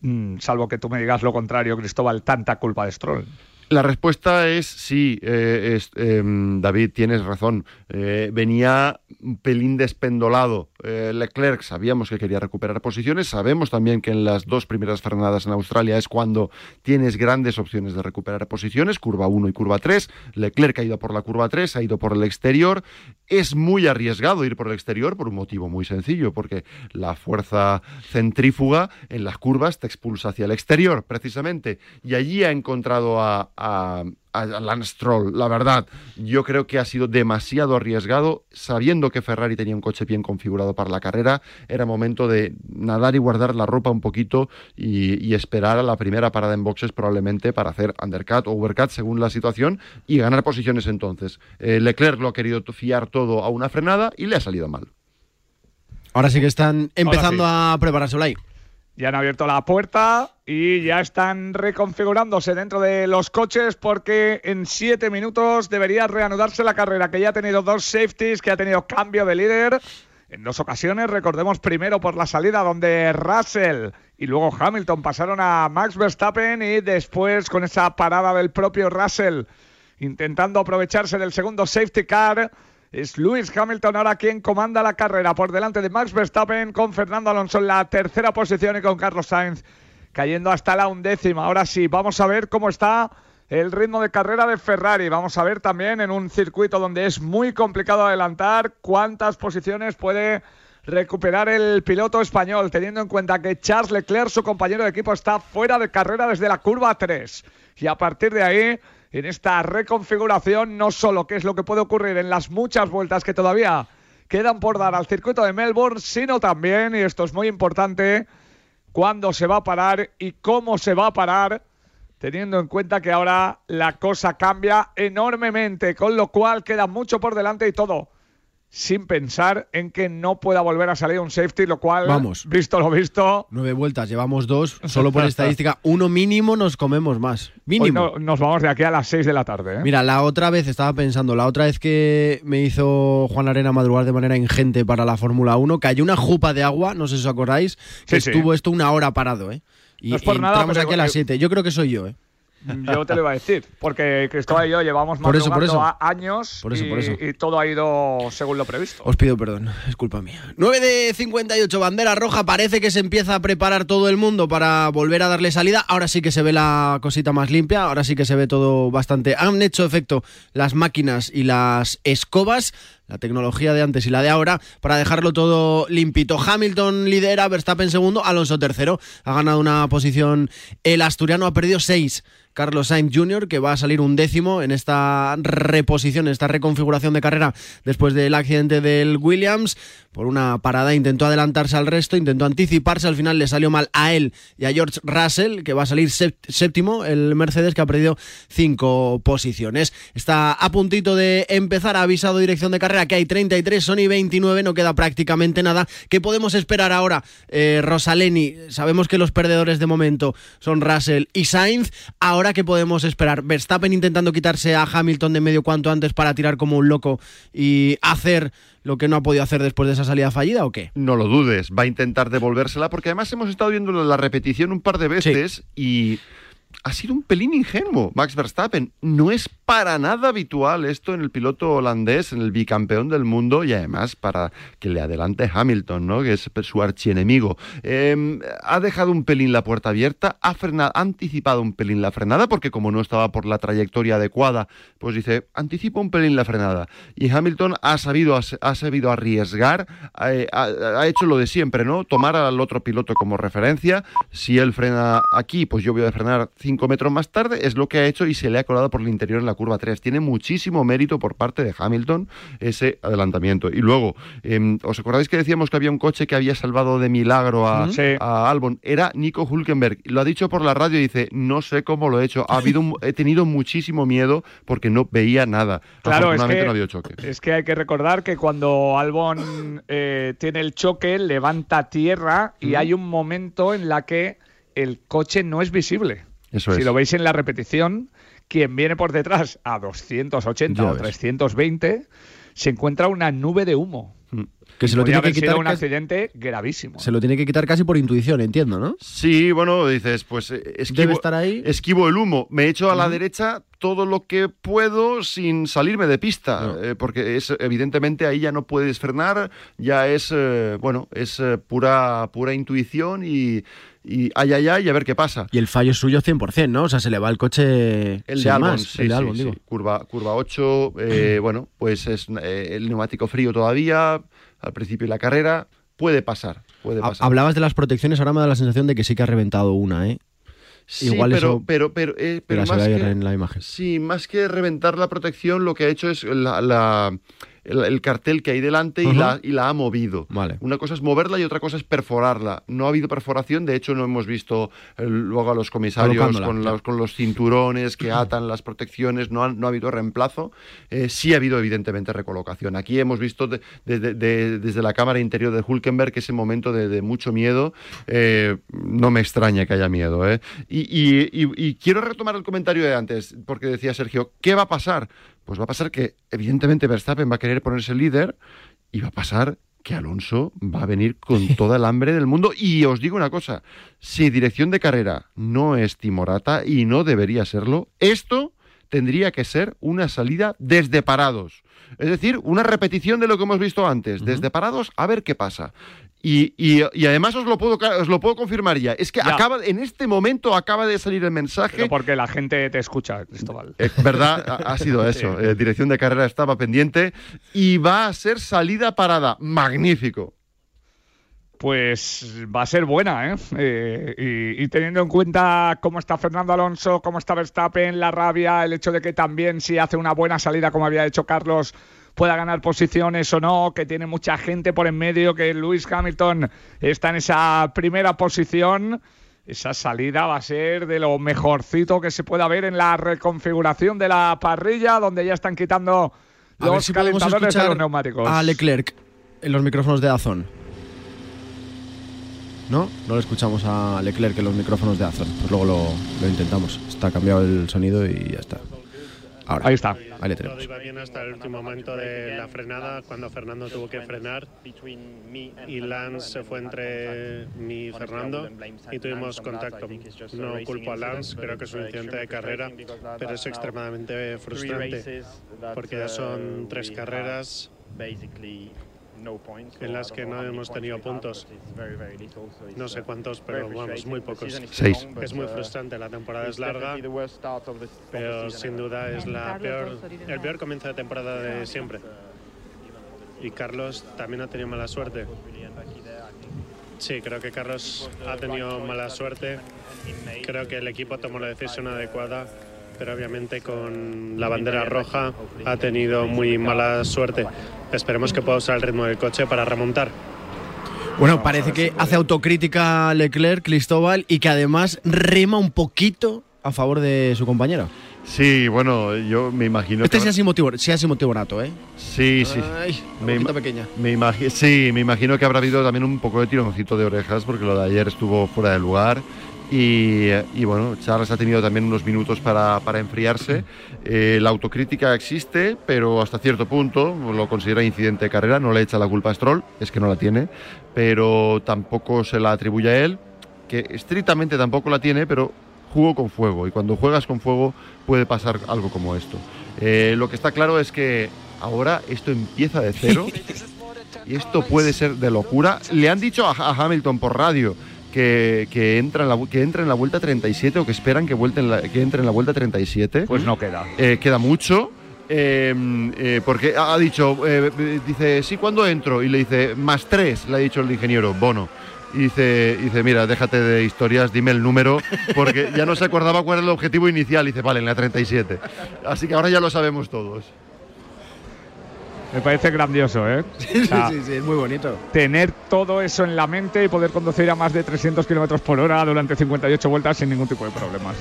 mm, salvo que tú me digas lo contrario, Cristóbal, tanta culpa de Stroll. La respuesta es sí, eh, em, David, tienes razón. Eh, venía un pelín despendolado. Eh, Leclerc sabíamos que quería recuperar posiciones, sabemos también que en las dos primeras frenadas en Australia es cuando tienes grandes opciones de recuperar posiciones, curva 1 y curva 3. Leclerc ha ido por la curva 3, ha ido por el exterior. Es muy arriesgado ir por el exterior por un motivo muy sencillo, porque la fuerza centrífuga en las curvas te expulsa hacia el exterior, precisamente. Y allí ha encontrado a, a, a Lance Stroll. La verdad, yo creo que ha sido demasiado arriesgado, sabiendo que Ferrari tenía un coche bien configurado para la carrera. Era momento de nadar y guardar la ropa un poquito y, y esperar a la primera parada en boxes, probablemente para hacer undercut o overcut según la situación y ganar posiciones entonces. Eh, Leclerc lo ha querido fiar todo a una frenada y le ha salido mal. Ahora sí que están empezando sí. a prepararse, Olay. Ya han abierto la puerta y ya están reconfigurándose dentro de los coches porque en siete minutos debería reanudarse la carrera, que ya ha tenido dos safeties, que ha tenido cambio de líder en dos ocasiones. Recordemos primero por la salida donde Russell y luego Hamilton pasaron a Max Verstappen y después con esa parada del propio Russell intentando aprovecharse del segundo safety car. Es Lewis Hamilton ahora quien comanda la carrera por delante de Max Verstappen con Fernando Alonso en la tercera posición y con Carlos Sainz cayendo hasta la undécima. Ahora sí, vamos a ver cómo está el ritmo de carrera de Ferrari. Vamos a ver también en un circuito donde es muy complicado adelantar cuántas posiciones puede recuperar el piloto español, teniendo en cuenta que Charles Leclerc, su compañero de equipo, está fuera de carrera desde la curva 3. Y a partir de ahí, en esta reconfiguración, no solo qué es lo que puede ocurrir en las muchas vueltas que todavía quedan por dar al circuito de Melbourne, sino también, y esto es muy importante, cuándo se va a parar y cómo se va a parar, teniendo en cuenta que ahora la cosa cambia enormemente, con lo cual queda mucho por delante y todo sin pensar en que no pueda volver a salir un safety, lo cual, Vamos. visto lo visto, Nueve vueltas, llevamos dos. Solo por estadística, uno mínimo nos comemos más. hoy Mínimo. no- nos vamos de aquí a las 6 de la tarde. ¿eh? Mira, la otra vez estaba pensando, la otra vez que me hizo Juan Arena madrugar de manera ingente para la Fórmula 1, cayó una jupa de agua, no sé si os acordáis, que Sí, sí. estuvo esto una hora parado, ¿eh? Y No es por nada, entramos pero- aquí a las 7. Yo creo que soy yo, ¿eh? Yo te lo iba a decir, porque Cristóbal y yo llevamos Por eso, eso. años Por eso, y, por eso. y todo ha ido según lo previsto. Os pido perdón, es culpa mía. 9 de 58, bandera roja. Parece que se empieza a preparar todo el mundo para volver a darle salida. Ahora sí que se ve la cosita más limpia. Ahora sí que se ve todo bastante. Han hecho efecto las máquinas y las escobas. La tecnología de antes y la de ahora para dejarlo todo limpito. Hamilton lidera, Verstappen segundo, Alonso tercero. Ha ganado una posición el asturiano, ha perdido seis. Carlos Sainz Jr., que va a salir un décimo en esta reposición, en esta reconfiguración de carrera después del accidente del Williams. Por una parada intentó adelantarse al resto, intentó anticiparse, al final le salió mal a él y a George Russell, que va a salir séptimo, el Mercedes que ha perdido cinco posiciones. Está a puntito de empezar, ha avisado dirección de carrera que hay 33, Sony 29, no queda prácticamente nada. ¿Qué podemos esperar ahora, eh, Rosaleni? Sabemos que los perdedores de momento son Russell y Sainz. Ahora, ¿qué podemos esperar? Verstappen intentando quitarse a Hamilton de medio cuanto antes para tirar como un loco y hacer lo que no ha podido hacer después de esa salida fallida o qué? No lo dudes, va a intentar devolvérsela porque además hemos estado viendo la repetición un par de veces y ha sido un pelín ingenuo Max Verstappen. No es para nada habitual esto en el piloto holandés, en el bicampeón del mundo y además para que le adelante Hamilton, ¿no? que es su archienemigo. Eh, ha dejado un pelín la puerta abierta, ha, frenado, anticipado un pelín la frenada porque como no estaba por la trayectoria adecuada, pues dice, anticipo un pelín la frenada. Y Hamilton ha sabido, ha sabido arriesgar, eh, ha, hecho lo de siempre, ¿no? Tomar al otro piloto como referencia. Si él frena aquí, pues yo voy a frenar 5 metros más tarde, es lo que ha hecho y se le ha colado por el interior en la curva 3. Tiene muchísimo mérito por parte de Hamilton ese adelantamiento. Y luego, eh, ¿os acordáis que decíamos que había un coche que había salvado de milagro a, Sí. a Albon? Era Nico Hulkenberg. Lo ha dicho por la radio y dice, no sé cómo lo he hecho. Ha habido un- he tenido muchísimo miedo porque no veía nada. Claro, es que, no ha habido choque. es que hay que recordar que cuando Albon eh, tiene el choque, levanta tierra y hay un momento en la que el coche no es visible. Eso si es. lo veis en la repetición, quien viene por detrás a 280 Ya o ves. 320 se encuentra una nube de humo. Que se lo tiene que quitar un casi, accidente gravísimo. se lo tiene que quitar casi por intuición, entiendo, ¿no? Sí, bueno, dices, pues eh, esquivo, Debe estar ahí. esquivo el humo. Me echo a la derecha todo lo que puedo sin salirme de pista, No. eh, porque es evidentemente ahí ya no puedes frenar, ya es, eh, bueno, es eh, pura, pura intuición y, y ay, ay, ay, y a ver qué pasa. Y el fallo es suyo 100%, ¿no? O sea, se le va el coche El de Albon, sí, el de Albon, sí. digo. Curva, curva 8, eh, bueno, pues es eh, el neumático frío todavía, al principio de la carrera, puede pasar, puede pasar. Hablabas de las protecciones, ahora me da la sensación de que sí que ha reventado una, ¿eh? Sí, igual pero, eso- pero, pero, eh, pero más que- en la imagen. Sí, más que reventar la protección, lo que ha hecho es la- la- el, el cartel que hay delante y, la, y la ha movido. Vale. Una cosa es moverla y otra cosa es perforarla. No ha habido perforación, de hecho no hemos visto eh, luego a los comisarios con, los, con los cinturones que atan las protecciones, no, han- no ha habido reemplazo. Eh, sí ha habido evidentemente recolocación. Aquí hemos visto de- de- de- de- desde la cámara interior de Hulkenberg ese momento de, de mucho miedo. Eh, no me extraña que haya miedo. ¿eh? Y, y- y- y quiero retomar el comentario de antes, porque decía Sergio, ¿qué va a pasar? Pues va a pasar que evidentemente Verstappen va a querer ponerse líder y va a pasar que Alonso va a venir con toda el hambre del mundo. Y os digo una cosa, si dirección de carrera no es timorata y no debería serlo, esto tendría que ser una salida desde parados. Es decir, una repetición de lo que hemos visto antes, desde parados a ver qué pasa. Y, y- y además os lo, puedo, os lo puedo confirmar ya. Es que Ya. acaba, en este momento acaba de salir el mensaje. Pero porque la gente te escucha, Cristóbal. Eh, ¿Verdad? Ha, ha sido eso. Eh, dirección de carrera estaba pendiente y va a ser salida parada. Magnífico. Pues va a ser buena, ¿eh? Eh, y, y teniendo en cuenta cómo está Fernando Alonso, cómo está Verstappen, la rabia, el hecho de que también si hace una buena salida como había hecho Carlos pueda ganar posiciones o no, que tiene mucha gente por en medio, que Lewis Hamilton está en esa primera posición. Esa salida va a ser de lo mejorcito que se pueda ver en la reconfiguración de la parrilla, donde ya están quitando A los si calentadores de los neumáticos. a Leclerc en los micrófonos de Dazón. ¿No? No le escuchamos a Leclerc en los micrófonos de Dazón. Pues luego lo, lo intentamos. Está cambiado el sonido y ya está. Ahora. Ahí está. Ahí le Todo iba bien hasta el último momento de la frenada, cuando Fernando tuvo que frenar y Lance se fue entre mí y Fernando y tuvimos contacto. No culpo a Lance, creo que es un incidente de carrera, pero es extremadamente frustrante porque ya son tres carreras en las que no hemos tenido puntos. No sé cuántos, pero vamos, muy pocos. Seis. Es muy frustrante, la temporada es larga, pero sin duda es la peor, el peor comienzo de temporada de siempre. Y Carlos también ha tenido mala suerte. Sí, creo que Carlos ha tenido mala suerte. Creo que el equipo tomó la decisión adecuada, pero obviamente con la bandera roja ha tenido muy mala suerte. Esperemos que pueda usar el ritmo del coche para remontar. Bueno, parece que hace autocrítica Leclerc, Cristóbal, y que además rema un poquito a favor de su compañero. Sí, bueno, yo me imagino Este que. sí ha sido motivonato, ¿eh? Sí, sí. Ay, Me pequeña. Me imagi- sí, me imagino que habrá habido también un poco de tironcito de orejas porque lo de ayer estuvo fuera de lugar Y, y, bueno, Charles ha tenido también unos minutos para, para enfriarse. Eh, la autocrítica existe, pero hasta cierto punto lo considera incidente de carrera, no le echa la culpa a Stroll, es que no la tiene, pero tampoco se la atribuye a él, que estrictamente tampoco la tiene, pero jugó con fuego y cuando juegas con fuego puede pasar algo como esto. Eh, lo que está claro es que ahora esto empieza de cero y esto puede ser de locura. Le han dicho a, a Hamilton por radio que, que, entra en la, que entra en la vuelta 37 o que esperan que, en la, que entre en la vuelta 37. Pues no queda. Eh, queda mucho. Eh, eh, porque ha dicho, eh, dice, sí, ¿cuándo entro? Y le dice, más tres, le ha dicho el ingeniero, Bono. Y dice, dice, mira, déjate de historias, dime el número, porque ya no se acordaba cuál era el objetivo inicial. Y dice, vale, en la 37. Así que ahora ya lo sabemos todos. Me parece grandioso, ¿eh? Sí, o sea, sí, sí, es muy bonito. Tener todo eso en la mente y poder conducir a más de 300 kilómetros por hora durante 58 vueltas sin ningún tipo de problemas.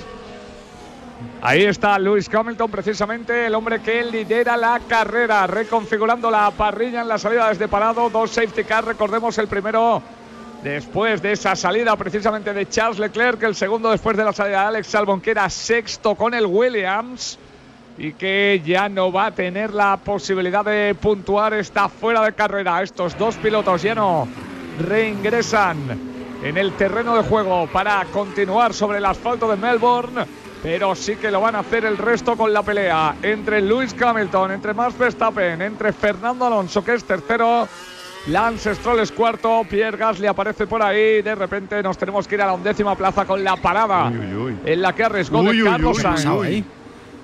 Ahí está Lewis Hamilton, precisamente el hombre que lidera la carrera, reconfigurando la parrilla en la salida desde parado. Dos safety cars, recordemos el primero después de esa salida precisamente de Charles Leclerc, el segundo después de la salida de Alex Albon, que era sexto con el Williams y que ya no va a tener la posibilidad de puntuar, está fuera de carrera. Estos dos pilotos ya no reingresan en el terreno de juego para continuar sobre el asfalto de Melbourne, pero sí que lo van a hacer el resto con la pelea entre Lewis Hamilton, entre Max Verstappen, entre Fernando Alonso, que es tercero. Lance Stroll es cuarto, Pierre Gasly aparece por ahí. De repente nos tenemos que ir a la undécima plaza con la parada Uy, uy, uy. en la que arriesgó de Carlos Sainz.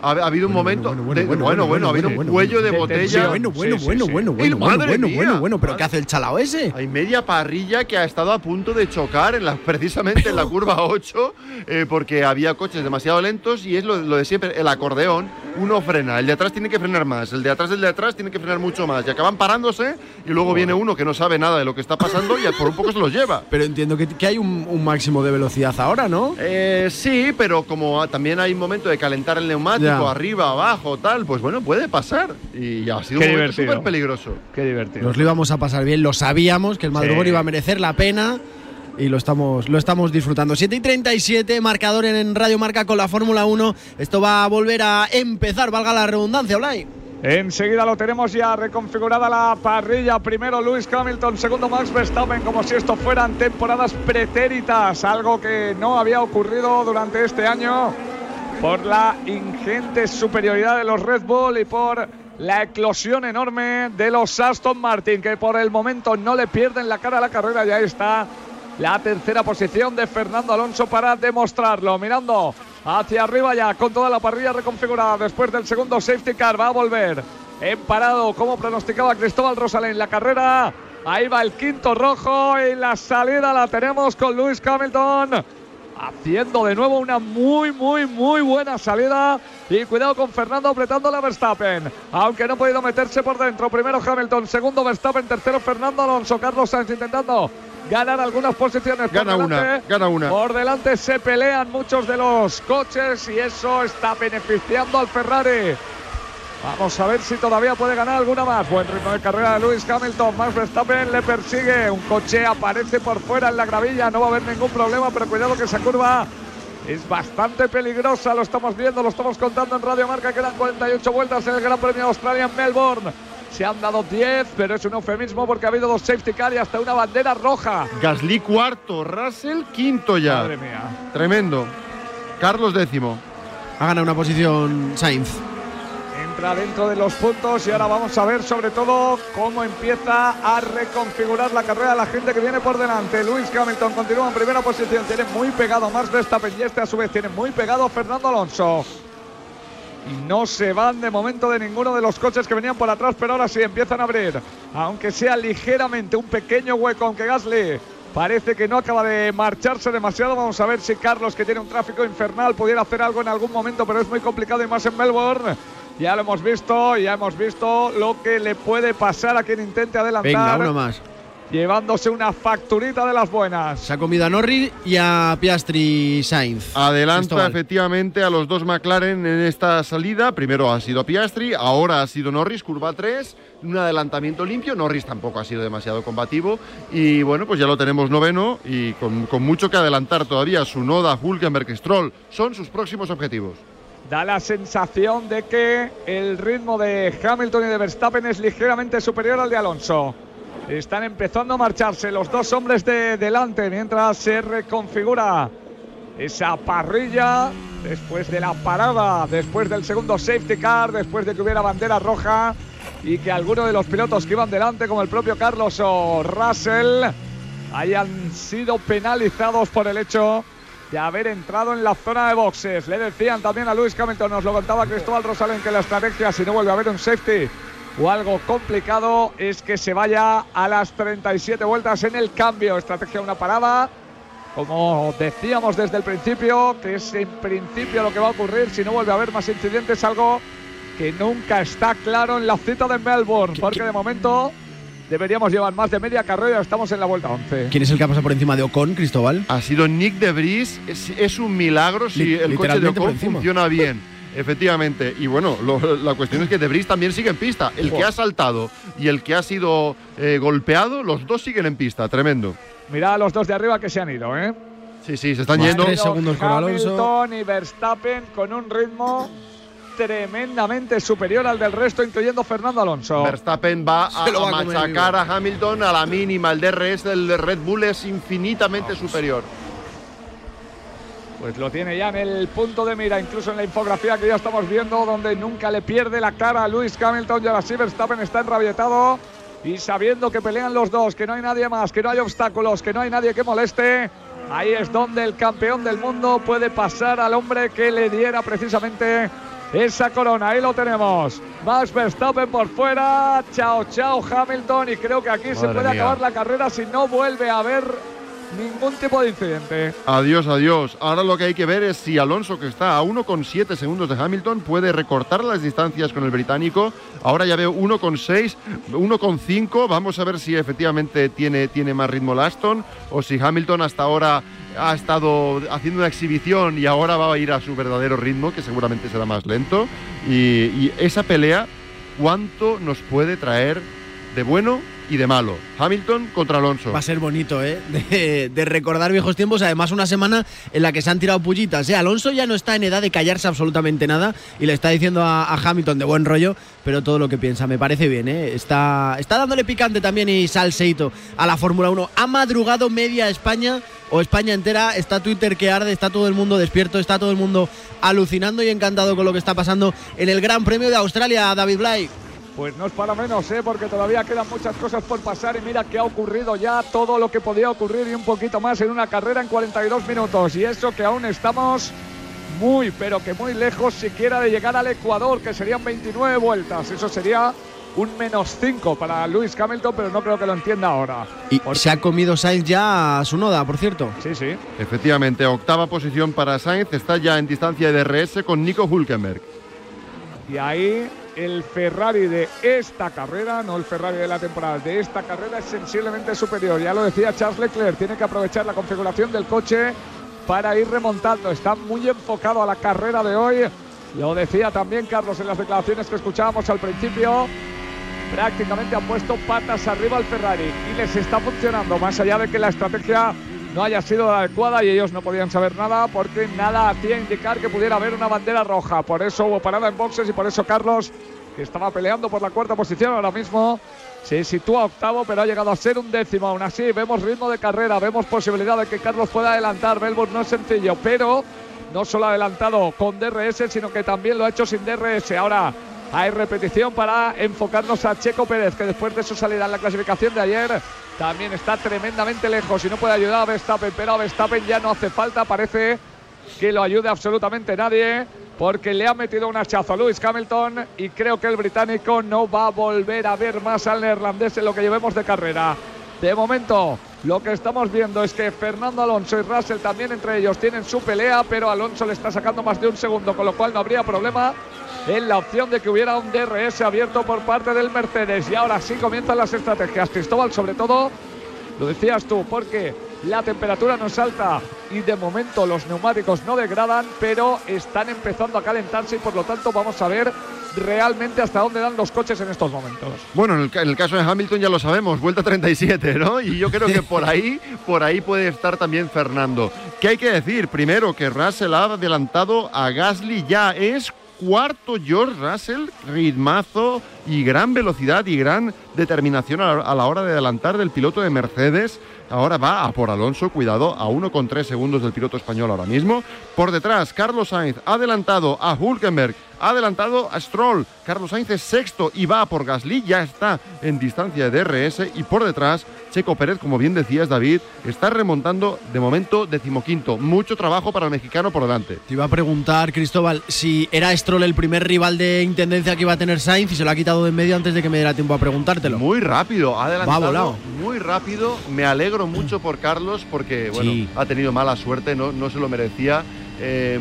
Ha, ha habido un momento. bueno, bueno, bueno, bueno, ha habido un cuello de botella. Bueno, bueno, bueno, bueno, ¡Ay, bueno, bueno, bueno, bueno, bueno, pero ¿qué hace el chalao ese? Hay media parrilla que ha estado a punto de chocar en la, precisamente en la curva 8 eh, porque había coches demasiado lentos y es lo, lo de siempre, el acordeón, uno frena, el de atrás tiene que frenar más, el de atrás del de atrás tiene que frenar mucho más y acaban parándose y luego viene uno que no sabe nada de lo que está pasando y por un poco se los lleva. Pero entiendo que, que hay un, un máximo de velocidad ahora, ¿no? Eh, sí, pero como ah, también hay un momento de calentar el neumático, Arriba, abajo, tal, pues bueno, puede pasar. Y ha sido Qué un súper peligroso. Qué divertido. Nos lo íbamos a pasar bien, lo sabíamos, que el Madrid Sí. iba a merecer la pena y lo estamos, lo estamos disfrutando. 7 y 37, marcador en Radio Marca con la Fórmula 1. Esto va a volver a empezar, valga la redundancia, Blay. Enseguida lo tenemos ya reconfigurada la parrilla. Primero Lewis Hamilton, segundo Max Verstappen, como si esto fueran temporadas pretéritas, algo que no había ocurrido durante este año por la ingente superioridad de los Red Bull y por la eclosión enorme de los Aston Martin, que por el momento no le pierden la cara a la carrera. Ya está la tercera posición de Fernando Alonso para demostrarlo. Mirando hacia arriba ya con toda la parrilla reconfigurada después del segundo safety car. Va a volver en parado como pronosticaba Cristóbal Rosalén. La carrera, ahí va el quinto rojo y la salida la tenemos con Lewis Hamilton. Haciendo de nuevo una muy, muy, muy buena salida. Y cuidado con Fernando apretando la Verstappen. Aunque no ha podido meterse por dentro. Primero Hamilton, segundo Verstappen, tercero Fernando Alonso. Carlos Sainz intentando ganar algunas posiciones. por Gana una, gana una. Por delante se pelean muchos de los coches y eso está beneficiando al Ferrari. Vamos a ver si todavía puede ganar alguna más. Buen ritmo de carrera de Lewis Hamilton. Max Verstappen le persigue. Un coche aparece por fuera en la gravilla. No va a haber ningún problema, pero cuidado que esa curva es bastante peligrosa. Lo estamos viendo, lo estamos contando en Radio Marca. Quedan 48 vueltas en el Gran Premio de Australia en Melbourne. Se han dado 10, pero es un eufemismo porque ha habido dos safety car y hasta una bandera roja. Gasly cuarto, Russell quinto ya. Madre mía. Tremendo. Carlos décimo. Ha ganado una posición Sainz. Entra dentro de los puntos y ahora vamos a ver sobre todo cómo empieza a reconfigurar la carrera la gente que viene por delante. Luis Hamilton continúa en primera posición, tiene muy pegado Max Verstappen y este a su vez tiene muy pegado Fernando Alonso. Y no se van de momento de ninguno de los coches que venían por atrás, pero ahora sí empiezan a abrir. Aunque sea ligeramente un pequeño hueco, aunque Gasly parece que no acaba de marcharse demasiado. Vamos a ver si Carlos, que tiene un tráfico infernal, pudiera hacer algo en algún momento, pero es muy complicado y más en Melbourne. Ya lo hemos visto, ya hemos visto lo que le puede pasar a quien intente adelantar. Venga, uno más. llevándose una facturita de las buenas. Se ha comido a Norris y a Piastri Sainz. Adelanta Cristóbal. efectivamente a los dos McLaren en esta salida. Primero ha sido Piastri, ahora ha sido Norris, curva 3, un adelantamiento limpio. Norris tampoco ha sido demasiado combativo. Y bueno, pues ya lo tenemos noveno y con, con mucho que adelantar todavía. Su Noda, Hulkenberg, Stroll son sus próximos objetivos. Da la sensación de que el ritmo de Hamilton y de Verstappen es ligeramente superior al de Alonso. Están empezando a marcharse los dos hombres de delante mientras se reconfigura esa parrilla después de la parada, después del segundo safety car, después de que hubiera bandera roja y que alguno de los pilotos que iban delante, como el propio Carlos o Russell, hayan sido penalizados por el hecho de haber entrado en la zona de boxes. Le decían también a Luis Hamilton, nos lo contaba Cristóbal Rosalén, que la estrategia, si no vuelve a haber un safety o algo complicado, es que se vaya a las 37 vueltas en el cambio. Estrategia una parada. Como decíamos desde el principio, que es en principio lo que va a ocurrir si no vuelve a haber más incidentes, algo que nunca está claro en la cita de Melbourne, porque de momento deberíamos llevar más de media carrera, estamos en la vuelta 11. ¿Quién es el que ha pasado por encima de Ocon, Cristóbal? Ha sido Nick de Vries. Es, es un milagro si Li- el coche de Ocon funciona bien. Efectivamente. Y bueno, lo- la cuestión es que De Vries también sigue en pista. El que ha saltado y el que ha sido eh, golpeado, los dos siguen en pista. Tremendo. Mirad a los dos de arriba que se han ido, ¿eh? Sí, sí, se están Más yendo. tres segundos con Alonso. Hamilton y Verstappen con un ritmo tremendamente superior al del resto, incluyendo Fernando Alonso. Verstappen va a, va a machacar a Hamilton a la mínima. El DRS del Red Bull es infinitamente superior. Pues lo tiene ya en el punto de mira, incluso en la infografía que ya estamos viendo, donde nunca le pierde la cara a Lewis Hamilton y ahora sí Verstappen está enrabietado y sabiendo que pelean los dos, que no hay nadie más, que no hay obstáculos, que no hay nadie que moleste. Ahí es donde el campeón del mundo puede pasar al hombre que le diera precisamente esa corona. Ahí lo tenemos. Max Verstappen por fuera. Chao, chao Hamilton. Y creo que aquí se puede mía. acabar la carrera si no vuelve a haber ningún tipo de incidente. Adiós, adiós. Ahora lo que hay que ver es si Alonso, que está a 1,7 segundos de Hamilton, puede recortar las distancias con el británico. Ahora ya veo 1,6, 1,5. Vamos a ver si efectivamente tiene, tiene más ritmo el Aston o si Hamilton hasta ahora ha estado haciendo una exhibición y ahora va a ir a su verdadero ritmo, que seguramente será más lento. Y, esa pelea, ¿cuánto nos puede traer de bueno y de malo? Hamilton contra Alonso. Va a ser bonito, ¿eh? De, recordar viejos tiempos. Además, una semana en la que se han tirado pullitas. ¿eh? Alonso ya no está en edad de callarse absolutamente nada y le está diciendo a, Hamilton de buen rollo, pero todo lo que piensa. Me parece bien, ¿eh? Está, está dándole picante también y salseito a la Fórmula 1. Ha madrugado media España o España entera. Está Twitter que arde, está todo el mundo despierto, está todo el mundo alucinando y encantado con lo que está pasando en el Gran Premio de Australia, David Blay. Pues no es para menos, ¿eh? porque todavía quedan muchas cosas por pasar y mira que ha ocurrido ya todo lo que podía ocurrir y un poquito más en una carrera en 42 minutos. Y eso que aún estamos muy, pero que muy lejos siquiera de llegar al Ecuador, que serían 29 vueltas. Eso sería un menos 5 para Lewis Hamilton, pero no creo que lo entienda ahora. Y Porque- se ha comido Sainz ya a su noda, por cierto. Sí, sí. Efectivamente, octava posición para Sainz, está ya en distancia de DRS con Nico Hulkenberg. Y ahí el Ferrari de esta carrera, no el Ferrari de la temporada, de esta carrera es sensiblemente superior. Ya lo decía Charles Leclerc, tiene que aprovechar la configuración del coche para ir remontando. Está muy enfocado a la carrera de hoy. Lo decía también Carlos en las declaraciones que escuchábamos al principio. Prácticamente han puesto patas arriba al Ferrari y les está funcionando, más allá de que la estrategia no haya sido la adecuada y ellos no podían saber nada porque nada hacía indicar que pudiera haber una bandera roja. Por eso hubo parada en boxes y por eso Carlos, que estaba peleando por la cuarta posición ahora mismo, se sitúa octavo, pero ha llegado a ser un décimo. Aún así, vemos ritmo de carrera, vemos posibilidad de que Carlos pueda adelantar. Melbourne no es sencillo, pero no solo ha adelantado con DRS, sino que también lo ha hecho sin DRS. Ahora hay repetición para enfocarnos a Checo Pérez, que después de su salida en la clasificación de ayer también está tremendamente lejos y no puede ayudar a Verstappen, pero a Verstappen ya no hace falta, parece que lo ayude absolutamente nadie, porque le ha metido un hachazo a Lewis Hamilton y creo que el británico no va a volver a ver más al neerlandés en lo que llevemos de carrera. De momento, lo que estamos viendo es que Fernando Alonso y Russell también entre ellos tienen su pelea, pero Alonso le está sacando más de un segundo, con lo cual no habría problema en la opción de que hubiera un DRS abierto por parte del Mercedes. Y ahora sí comienzan las estrategias. Cristóbal, sobre todo, Lo decías tú, porque la temperatura no es alta y de momento los neumáticos no degradan, pero están empezando a calentarse y por lo tanto vamos a ver realmente hasta dónde dan los coches en estos momentos. Bueno, en el, caso de Hamilton ya lo sabemos, vuelta 37, ¿no? Y yo creo que por ahí, por ahí puede estar también Fernando. ¿Qué hay que decir? Primero, que Russell ha adelantado a Gasly ya. Es cuarto George Russell, ritmazo y gran velocidad y gran determinación a la, hora de adelantar del piloto de Mercedes. Ahora va a por Alonso, cuidado, a 1,3 segundos del piloto español ahora mismo. Por detrás, Carlos Sainz adelantado a Hulkenberg, ha adelantado a Stroll. Carlos Sainz es sexto y va por Gasly, ya está en distancia de DRS. Y por detrás, Checo Pérez, como bien decías, David, está remontando de momento decimoquinto. Mucho trabajo para el mexicano por delante. Te iba a preguntar, Cristóbal, si era Stroll el primer rival de intendencia que iba a tener Sainz y se lo ha quitado de en medio antes de que me diera tiempo a preguntártelo. Muy rápido, ha adelantado Va volado. muy rápido. Me alegro mucho por Carlos porque bueno, Sí. ha tenido mala suerte, no, no se lo merecía. Eh,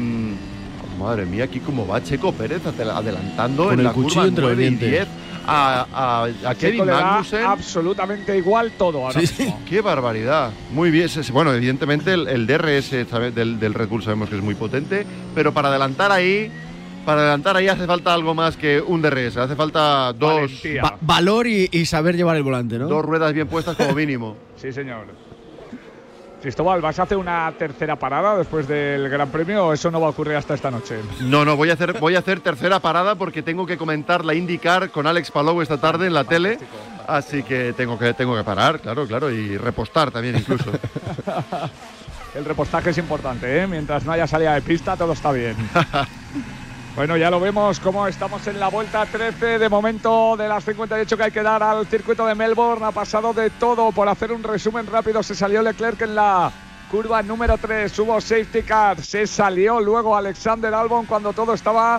madre mía, aquí cómo va Checo Pérez adel- adelantando Con en el la cuchillo curva entre los 9 y dientes. 10 a, a- a Kevin Magnussen. absolutamente igual todo ahora Sí, sí. mismo. Qué barbaridad. Muy bien. Bueno, evidentemente el, el DRS sabe- del, del Red Bull sabemos que es muy potente, pero para adelantar ahí, para adelantar ahí hace falta algo más que un DRS. Hace falta dos, Valentía. Va- valor y, y saber llevar el volante, ¿no? dos ruedas bien puestas como mínimo. Sí, señor. Cristóbal, ¿vas a hacer una tercera parada después del Gran Premio o eso no va a ocurrir hasta esta noche? No, no, voy a hacer, voy a hacer tercera parada porque tengo que comentar la IndyCar con Alex Palou esta tarde en la tele. Así que tengo que, tengo que parar, claro, claro, y repostar también incluso. El repostaje es importante, ¿eh? Mientras no haya salida de pista, todo está bien. bueno, ya lo vemos cómo estamos en la vuelta 13 de momento de las 58 que hay que dar al circuito de Melbourne. Ha pasado de todo. Por hacer un resumen rápido, se salió Leclerc en la curva número 3. Hubo safety car. Se salió luego Alexander Albon cuando todo estaba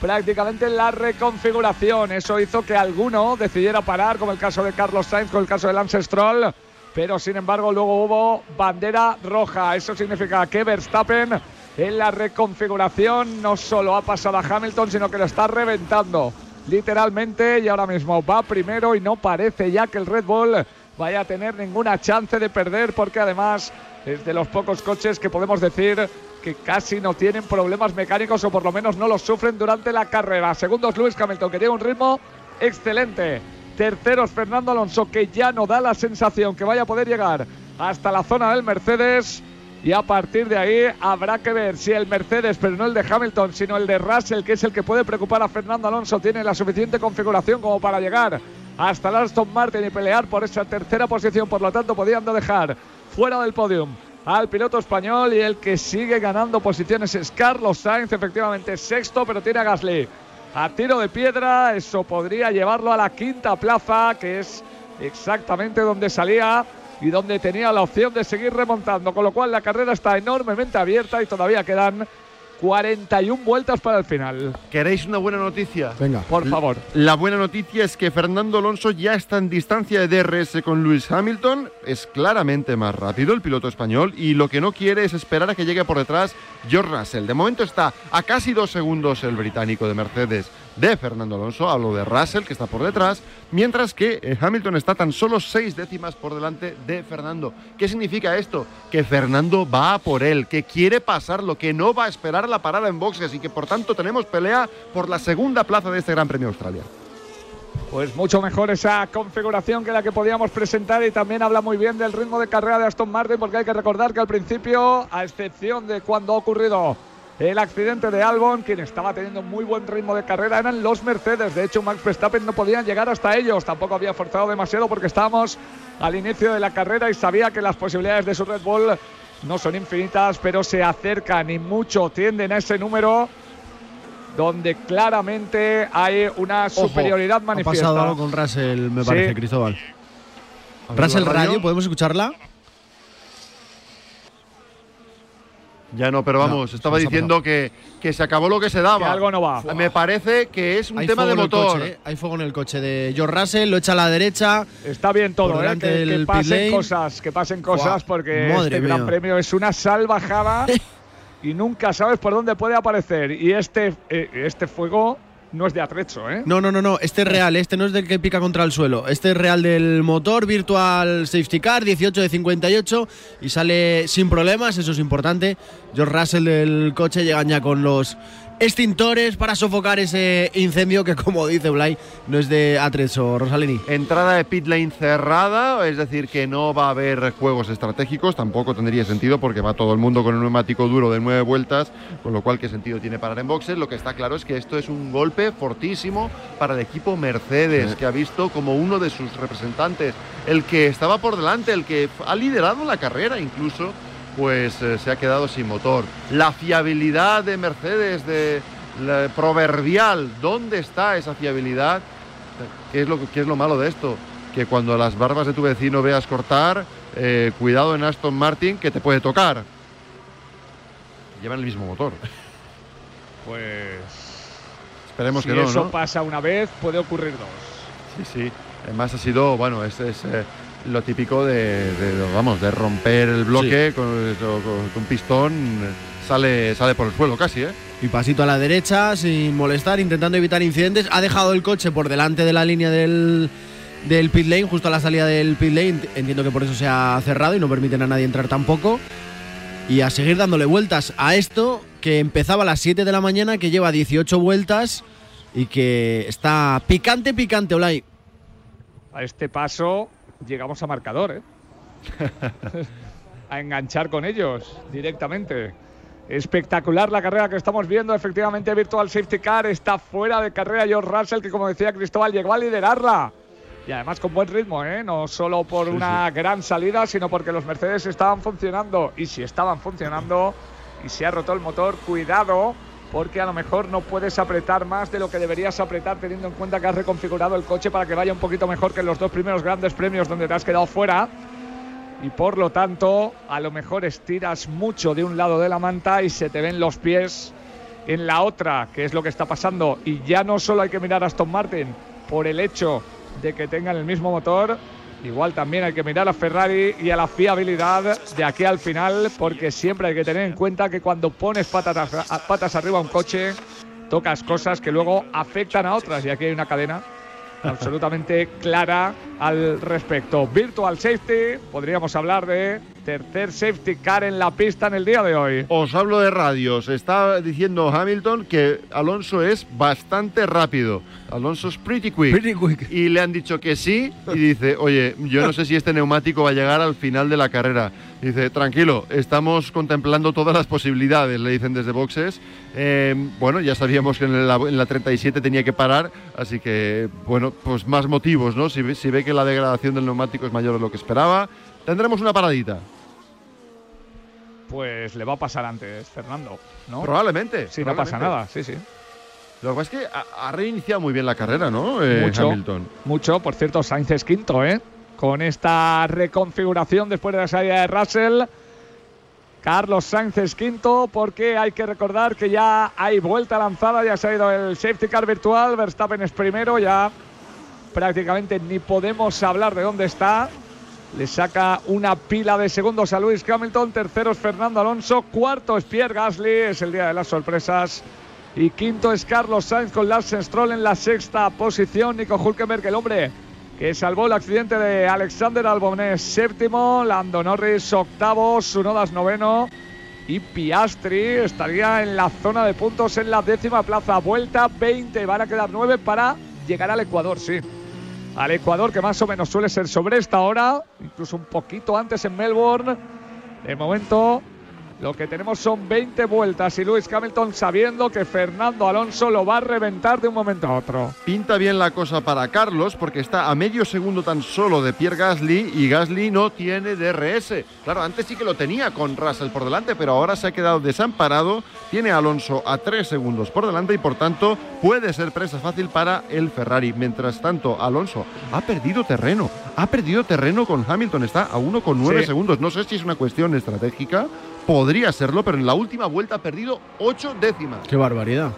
prácticamente en la reconfiguración. Eso hizo que alguno decidiera parar, como el caso de Carlos Sainz, como el caso de Lance Stroll. Pero sin embargo, luego hubo bandera roja. Eso significa que Verstappen en la reconfiguración no solo ha pasado a Hamilton, sino que lo está reventando literalmente. Y ahora mismo va primero y no parece ya que el Red Bull vaya a tener ninguna chance de perder, porque además es de los pocos coches que podemos decir que casi no tienen problemas mecánicos o por lo menos no los sufren durante la carrera. Segundos Luis Hamilton, que tiene un ritmo excelente. Terceros Fernando Alonso, que ya no da la sensación que vaya a poder llegar hasta la zona del Mercedes. Y a partir de ahí habrá que ver si el Mercedes, pero no el de Hamilton, sino el de Russell, que es el que puede preocupar a Fernando Alonso, tiene la suficiente configuración como para llegar hasta el Aston Martin y pelear por esa tercera posición. Por lo tanto, podían dejar fuera del podium al piloto español y el que sigue ganando posiciones es Carlos Sainz, efectivamente sexto, pero tiene a Gasly a tiro de piedra. Eso podría llevarlo a la quinta plaza, que es exactamente donde salía y donde tenía la opción de seguir remontando. Con lo cual la carrera está enormemente abierta y todavía quedan 41 vueltas para el final. ¿Queréis una buena noticia? Venga. Por favor. La buena noticia es que Fernando Alonso ya está en distancia de DRS con Lewis Hamilton, es claramente más rápido el piloto español y lo que no quiere es esperar a que llegue por detrás George Russell. De momento está a casi dos segundos el británico de Mercedes de Fernando Alonso, hablo de Russell que está por detrás, mientras que eh, Hamilton está tan solo seis décimas por delante de Fernando. ¿Qué significa esto? Que Fernando va por él, que quiere pasarlo, que no va a esperar la parada en boxes y que por tanto tenemos pelea por la segunda plaza de este Gran Premio Australia. Pues mucho mejor esa configuración que la que podíamos presentar y también habla muy bien del ritmo de carrera de Aston Martin porque hay que recordar que al principio, a excepción de cuando ha ocurrido el accidente de Albon, quien estaba teniendo muy buen ritmo de carrera eran los Mercedes. De hecho, Max Verstappen no podían llegar hasta ellos. Tampoco había forzado demasiado porque estábamos al inicio de la carrera y sabía que las posibilidades de su Red Bull no son infinitas, pero se acercan y mucho tienden a ese número donde claramente hay una superioridad Ha manifiesta. pasado algo con Russell, me Sí. parece, Cristóbal. Russell Radio, ¿podemos escucharla? Ya no, pero vamos, No, estaba diciendo que, que se acabó lo que se daba. Que algo no va. Me parece que es un Hay tema de fuego en el motor. coche, ¿eh? Hay fuego en el coche de George Russell, lo echa a la derecha. Está bien todo, ¿eh? que, que pasen cosas, que pasen cosas, porque madre este Gran. Premio es una salvajada y nunca sabes por dónde puede aparecer. Y este, eh, este fuego no es de atrecho, ¿eh? No, no, no, no. Este es real. Este no es del que pica contra el suelo. Este es real del motor Virtual Safety Car, 18 de 58 y sale sin problemas. Eso es importante. George Russell del coche llegan ya con los extintores para sofocar ese incendio que, como dice Blay, no es de atrecho, Rosalini. Entrada de pit lane cerrada, es decir, que no va a haber juegos estratégicos, tampoco tendría sentido porque va todo el mundo con un neumático duro de nueve vueltas, con lo cual, ¿qué sentido tiene parar en boxes? Lo que está claro es que esto es un golpe fortísimo para el equipo Mercedes, que ha visto como uno de sus representantes, el que estaba por delante, el que ha liderado la carrera incluso, pues eh, se ha quedado sin motor. La fiabilidad de Mercedes, de la proverbial, ¿dónde está esa fiabilidad? ¿Qué es, lo, qué es lo malo de esto? Que cuando las barbas de tu vecino veas cortar, eh, cuidado en Aston Martin que te puede tocar. Llevan el mismo motor. Pues. Esperemos si que no, eso ¿no? pasa una vez, puede ocurrir dos. Sí, sí. Además ha sido, bueno, es, es, eh, lo típico de, de, vamos, de romper el bloque con, con- con un pistón, sale, sale por el suelo casi, ¿eh? Y pasito a la derecha, sin molestar, intentando evitar incidentes. Ha dejado el coche por delante de la línea del, del pit lane, justo a la salida del pit lane. Entiendo que por eso se ha cerrado y no permiten a nadie entrar tampoco. Y a seguir dándole vueltas a esto que empezaba a las 7 de la mañana, que lleva 18 vueltas y que está picante, picante, Olay. A este paso llegamos a marcador, ¿eh? a enganchar con ellos directamente. Espectacular la carrera que estamos viendo. Efectivamente, Virtual Safety Car está fuera de carrera. George Russell, que como decía Cristóbal, llegó a liderarla. Y además con buen ritmo, ¿eh? No solo por una gran salida, sino porque los Mercedes estaban funcionando. Y si estaban funcionando y se ha roto el motor, cuidado, porque a lo mejor no puedes apretar más de lo que deberías apretar, teniendo en cuenta que has reconfigurado el coche para que vaya un poquito mejor que en los dos primeros grandes premios donde te has quedado fuera y por lo tanto a lo mejor estiras mucho de un lado de la manta y se te ven los pies en la otra, que es lo que está pasando. Y ya no solo hay que mirar a Aston Martin por el hecho de que tengan el mismo motor, igual también hay que mirar a Ferrari y a la fiabilidad de aquí al final, porque siempre hay que tener en cuenta que cuando pones patas, patas arriba a un coche, tocas cosas que luego afectan a otras. Y aquí hay una cadena absolutamente clara al respecto. Virtual Safety, podríamos hablar de tercer safety car en la pista en el día de hoy. Os hablo de radios. Está diciendo Hamilton que Alonso es bastante rápido. Alonso es pretty quick. Pretty quick. Y le han dicho que sí. Y dice, oye, yo no sé si este neumático va a llegar al final de la carrera. Dice, tranquilo, estamos contemplando todas las posibilidades, le dicen desde boxes. Eh, bueno, ya sabíamos que en la, en la 37 tenía que parar, así que, bueno, pues más motivos, ¿no? Si, ve- si ve que la degradación del neumático es mayor de lo que esperaba, tendremos una paradita. Pues le va a pasar antes, Fernando, ¿no? Probablemente. Sí, no pasa nada, sí, sí. Lo que pasa es que ha, ha reiniciado muy bien la carrera, ¿no? Eh, Mucho. Hamilton. Mucho, por cierto, Sainz es quinto, ¿eh? Con esta reconfiguración después de la salida de Russell. Carlos Sainz es quinto porque hay que recordar que ya hay vuelta lanzada, ya se ha ido el safety car virtual, Verstappen es primero, ya prácticamente ni podemos hablar de dónde está. Le saca una pila de segundos a Lewis Hamilton, tercero es Fernando Alonso, cuarto es Pierre Gasly, es el día de las sorpresas. Y quinto es Carlos Sainz con Lance Stroll en la sexta posición. Nico Hulkenberg, el hombre que salvó el accidente de Alexander Albon es séptimo. Lando Norris octavo. Sunodas noveno. Y Piastri estaría en la zona de puntos en la décima plaza. Vuelta 20. Van a quedar nueve para llegar al Ecuador, sí. Al Ecuador, que más o menos suele ser sobre esta hora. Incluso un poquito antes en Melbourne. De momento, lo que tenemos son 20 vueltas y Lewis Hamilton sabiendo que Fernando Alonso lo va a reventar de un momento a otro. Pinta bien la cosa para Carlos porque está a medio segundo tan solo de Pierre Gasly y Gasly no tiene DRS. Claro, antes sí que lo tenía con Russell por delante, pero ahora se ha quedado desamparado. Tiene a Alonso a tres segundos por delante y por tanto puede ser presa fácil para el Ferrari. Mientras tanto, Alonso ha perdido terreno. Ha perdido terreno con Hamilton. Está a 1,9 Sí. segundos. No sé si es una cuestión estratégica. Podría serlo, pero en la última vuelta ha perdido 8 décimas. Qué barbaridad.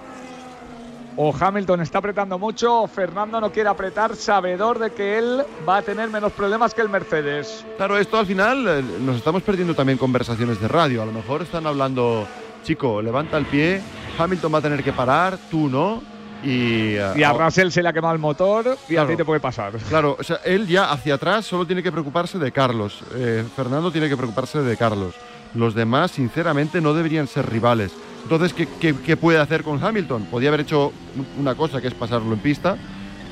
O Hamilton está apretando mucho o Fernando no quiere apretar, sabedor de que él va a tener menos problemas que el Mercedes. Claro, esto al final eh, nos estamos perdiendo también conversaciones de radio. A lo mejor están hablando, chico, levanta el pie, Hamilton va a tener que parar, tú no. Y, y a Russell se le ha quemado el motor y a ti te puede pasar. Claro, o sea, él ya hacia atrás solo tiene que preocuparse de Carlos. Eh, Fernando tiene que preocuparse de Carlos. Los demás, sinceramente, no deberían ser rivales. Entonces, ¿qué, puede hacer con Hamilton? Podría haber hecho una cosa que es pasarlo en pista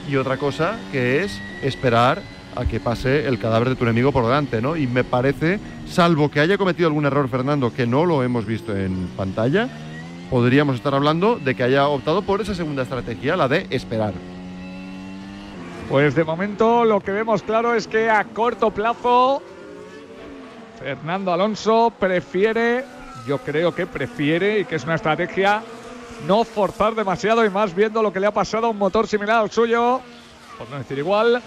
y otra cosa que es esperar a que pase el cadáver de tu enemigo por delante, ¿no? Y me parece, salvo que haya cometido algún error Fernando, que no lo hemos visto en pantalla, podríamos estar hablando de que haya optado por esa segunda estrategia, la de esperar. Pues de momento lo que vemos claro es que a corto plazo Fernando Alonso prefiere, yo creo que prefiere y que es una estrategia no forzar demasiado y más viendo lo que le ha pasado a un motor similar al suyo, por no decir igual,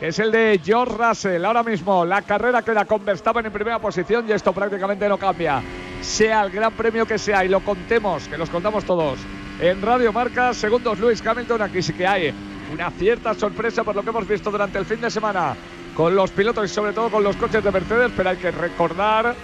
es el de George Russell. Ahora mismo la carrera queda con Verstappen en primera posición y esto prácticamente no cambia. Sea el gran premio que sea y lo contemos, que los contamos todos. En Radio Marca, segundos Lewis Hamilton, aquí sí que hay una cierta sorpresa por lo que hemos visto durante el fin de semana con los pilotos y sobre todo con los coches de Mercedes, pero hay que recordar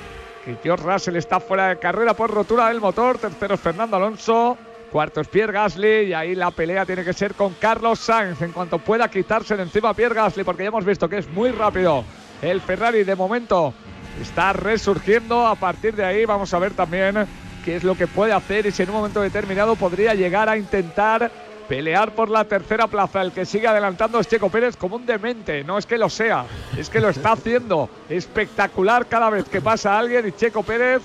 que George Russell está fuera de carrera por rotura del motor, tercero es Fernando Alonso, cuarto es Pierre Gasly y ahí la pelea tiene que ser con Carlos Sainz. En cuanto pueda quitarse de encima Pierre Gasly porque ya hemos visto que es muy rápido el Ferrari de momento está resurgiendo, a partir de ahí vamos a ver también qué es lo que puede hacer y si en un momento determinado podría llegar a intentar pelear por la tercera plaza. El que sigue adelantando es Checo Pérez como un demente. No es que lo sea, es que lo está haciendo espectacular cada vez que pasa alguien y Checo Pérez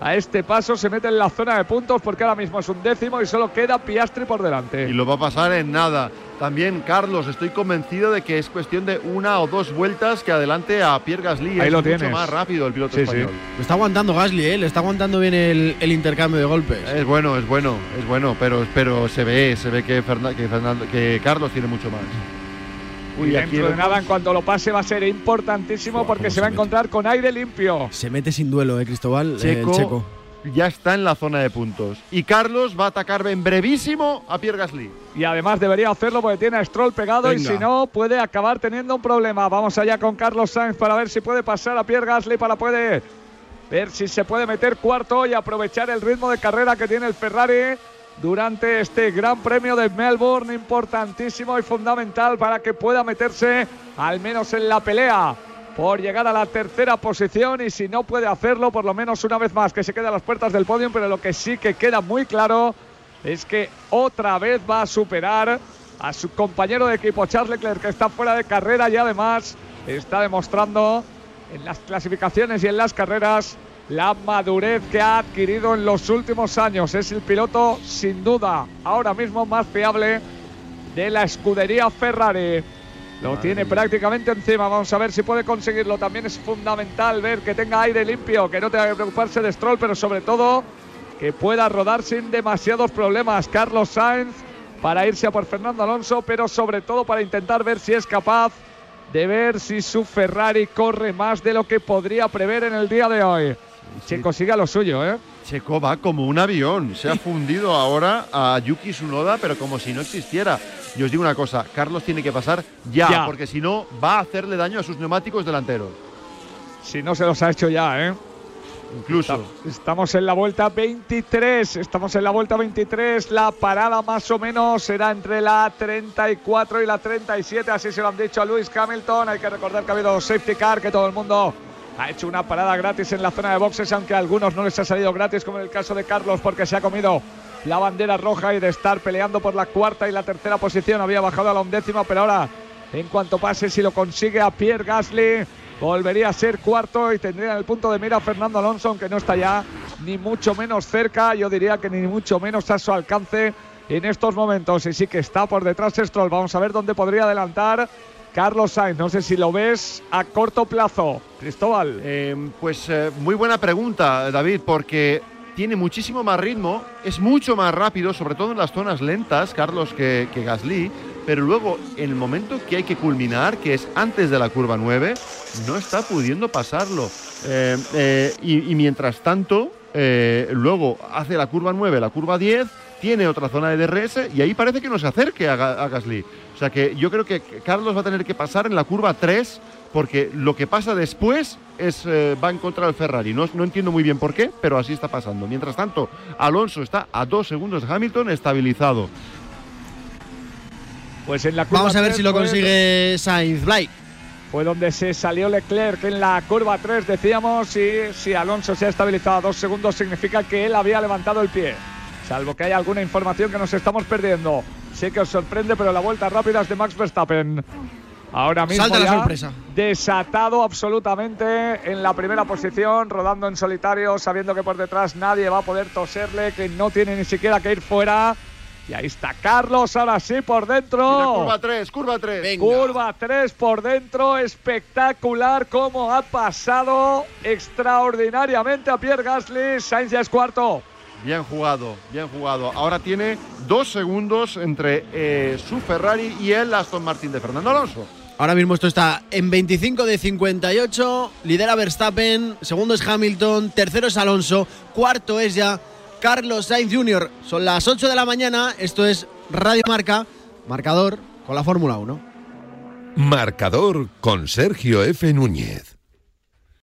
a este paso se mete en la zona de puntos porque ahora mismo es un décimo y solo queda Piastri por delante. Y lo va a pasar en nada. También, Carlos, estoy convencido de que es cuestión de una o dos vueltas que adelante a Pierre Gasly. Ahí es lo mucho tienes. más rápido el piloto Sí, español. Lo está aguantando Gasly, ¿eh? Le está aguantando bien el, el intercambio de golpes. Es bueno, es bueno, es bueno, pero, pero se ve, se ve que, Fernan- que, Fernando- que Carlos tiene mucho más. Y dentro de nada, en cuanto lo pase, va a ser importantísimo porque se va a encontrar con aire limpio. Se mete sin duelo, ¿eh, Cristóbal? Eh, Checo, el Checo. ya está en la zona de puntos. Y Carlos va a atacar en brevísimo a Pierre Gasly. Y además debería hacerlo porque tiene a Stroll pegado y si no puede acabar teniendo un problema. Vamos allá con Carlos Sainz para ver si puede pasar a Pierre Gasly para poder ver si se puede meter cuarto y aprovechar el ritmo de carrera que tiene el Ferrari durante este Gran Premio de Melbourne, importantísimo y fundamental para que pueda meterse al menos en la pelea por llegar a la tercera posición. Y si no puede hacerlo, por lo menos una vez más que se quede a las puertas del podio, pero lo que sí que queda muy claro es que otra vez va a superar a su compañero de equipo Charles Leclerc que está fuera de carrera y además está demostrando en las clasificaciones y en las carreras la madurez que ha adquirido en los últimos años. Es el piloto sin duda ahora mismo más fiable de la escudería Ferrari. Lo tiene prácticamente encima. Vamos a ver si puede conseguirlo. También es fundamental ver que tenga aire limpio, que no tenga que preocuparse de Stroll, pero sobre todo que pueda rodar sin demasiados problemas. Carlos Sainz para irse a por Fernando Alonso, pero sobre todo para intentar ver si es capaz de ver si su Ferrari corre más de lo que podría prever en el día de hoy. Checo sigue a lo suyo, ¿eh? Checo va como un avión. Se ha fundido ahora a Yuki Tsunoda, pero como si no existiera. Y os digo una cosa, Carlos tiene que pasar ya, Ya. porque si no va a hacerle daño a sus neumáticos delanteros. Si no se los ha hecho ya, ¿eh? Incluso. Estamos en la vuelta 23, estamos en la vuelta 23, la parada más o menos será entre la 34 y la 37, así se lo han dicho a Lewis Hamilton, hay que recordar que ha habido safety car, que todo el mundo ha hecho una parada gratis en la zona de boxes, aunque a algunos no les ha salido gratis, como en el caso de Carlos, porque se ha comido la bandera roja y de estar peleando por la cuarta y la tercera posición, había bajado a la undécima, pero ahora en cuanto pase, si lo consigue a Pierre Gasly, volvería a ser cuarto y tendría en el punto de mira a Fernando Alonso, aunque no está ya ni mucho menos cerca, yo diría que ni mucho menos a su alcance en estos momentos. Y sí que está por detrás Stroll. Vamos a ver dónde podría adelantar Carlos Sainz. No sé si lo ves a corto plazo, Cristóbal. Eh, pues eh, muy buena pregunta, David, porque tiene muchísimo más ritmo, es mucho más rápido, sobre todo en las zonas lentas, Carlos, que, Gasly, pero luego en el momento que hay que culminar, que es antes de la curva 9, no está pudiendo pasarlo. Eh, y, y mientras tanto, luego hace la curva 9, la curva 10, tiene otra zona de DRS y ahí parece que no se acerque a, Ga- a Gasly. O sea que yo creo que Carlos va a tener que pasar en la curva 3 porque lo que pasa después es eh, va en contra del Ferrari. No, no entiendo muy bien por qué, pero así está pasando. Mientras tanto, Alonso está a dos segundos de Hamilton estabilizado. Pues en la curva Vamos a ver 3 si lo fue- consigue Sainz. Blay. Fue donde se salió Leclerc en la curva 3, decíamos, y si Alonso se ha estabilizado a dos segundos significa que él había levantado el pie. Salvo que haya alguna información que nos estamos perdiendo. Sé que os sorprende, pero la vuelta rápida es de Max Verstappen. Ahora mismo Salta la ya sorpresa. desatado absolutamente en la primera posición, rodando en solitario, sabiendo que por detrás nadie va a poder toserle, que no tiene ni siquiera que ir fuera. Y ahí está Carlos, ahora sí por dentro. Mira, curva 3, curva 3. Venga. Curva 3 por dentro, espectacular cómo ha pasado extraordinariamente a Pierre Gasly. Sainz ya es cuarto. Bien jugado, bien jugado. Ahora tiene dos segundos entre eh, su Ferrari y el Aston Martin de Fernando Alonso. Ahora mismo esto está en 25 de 58. Lidera Verstappen. Segundo es Hamilton. Tercero es Alonso. Cuarto es ya Carlos Sainz Jr. Son las 8 de la mañana. Esto es Radio Marca. Marcador con la Fórmula 1. Marcador con Sergio F. Núñez.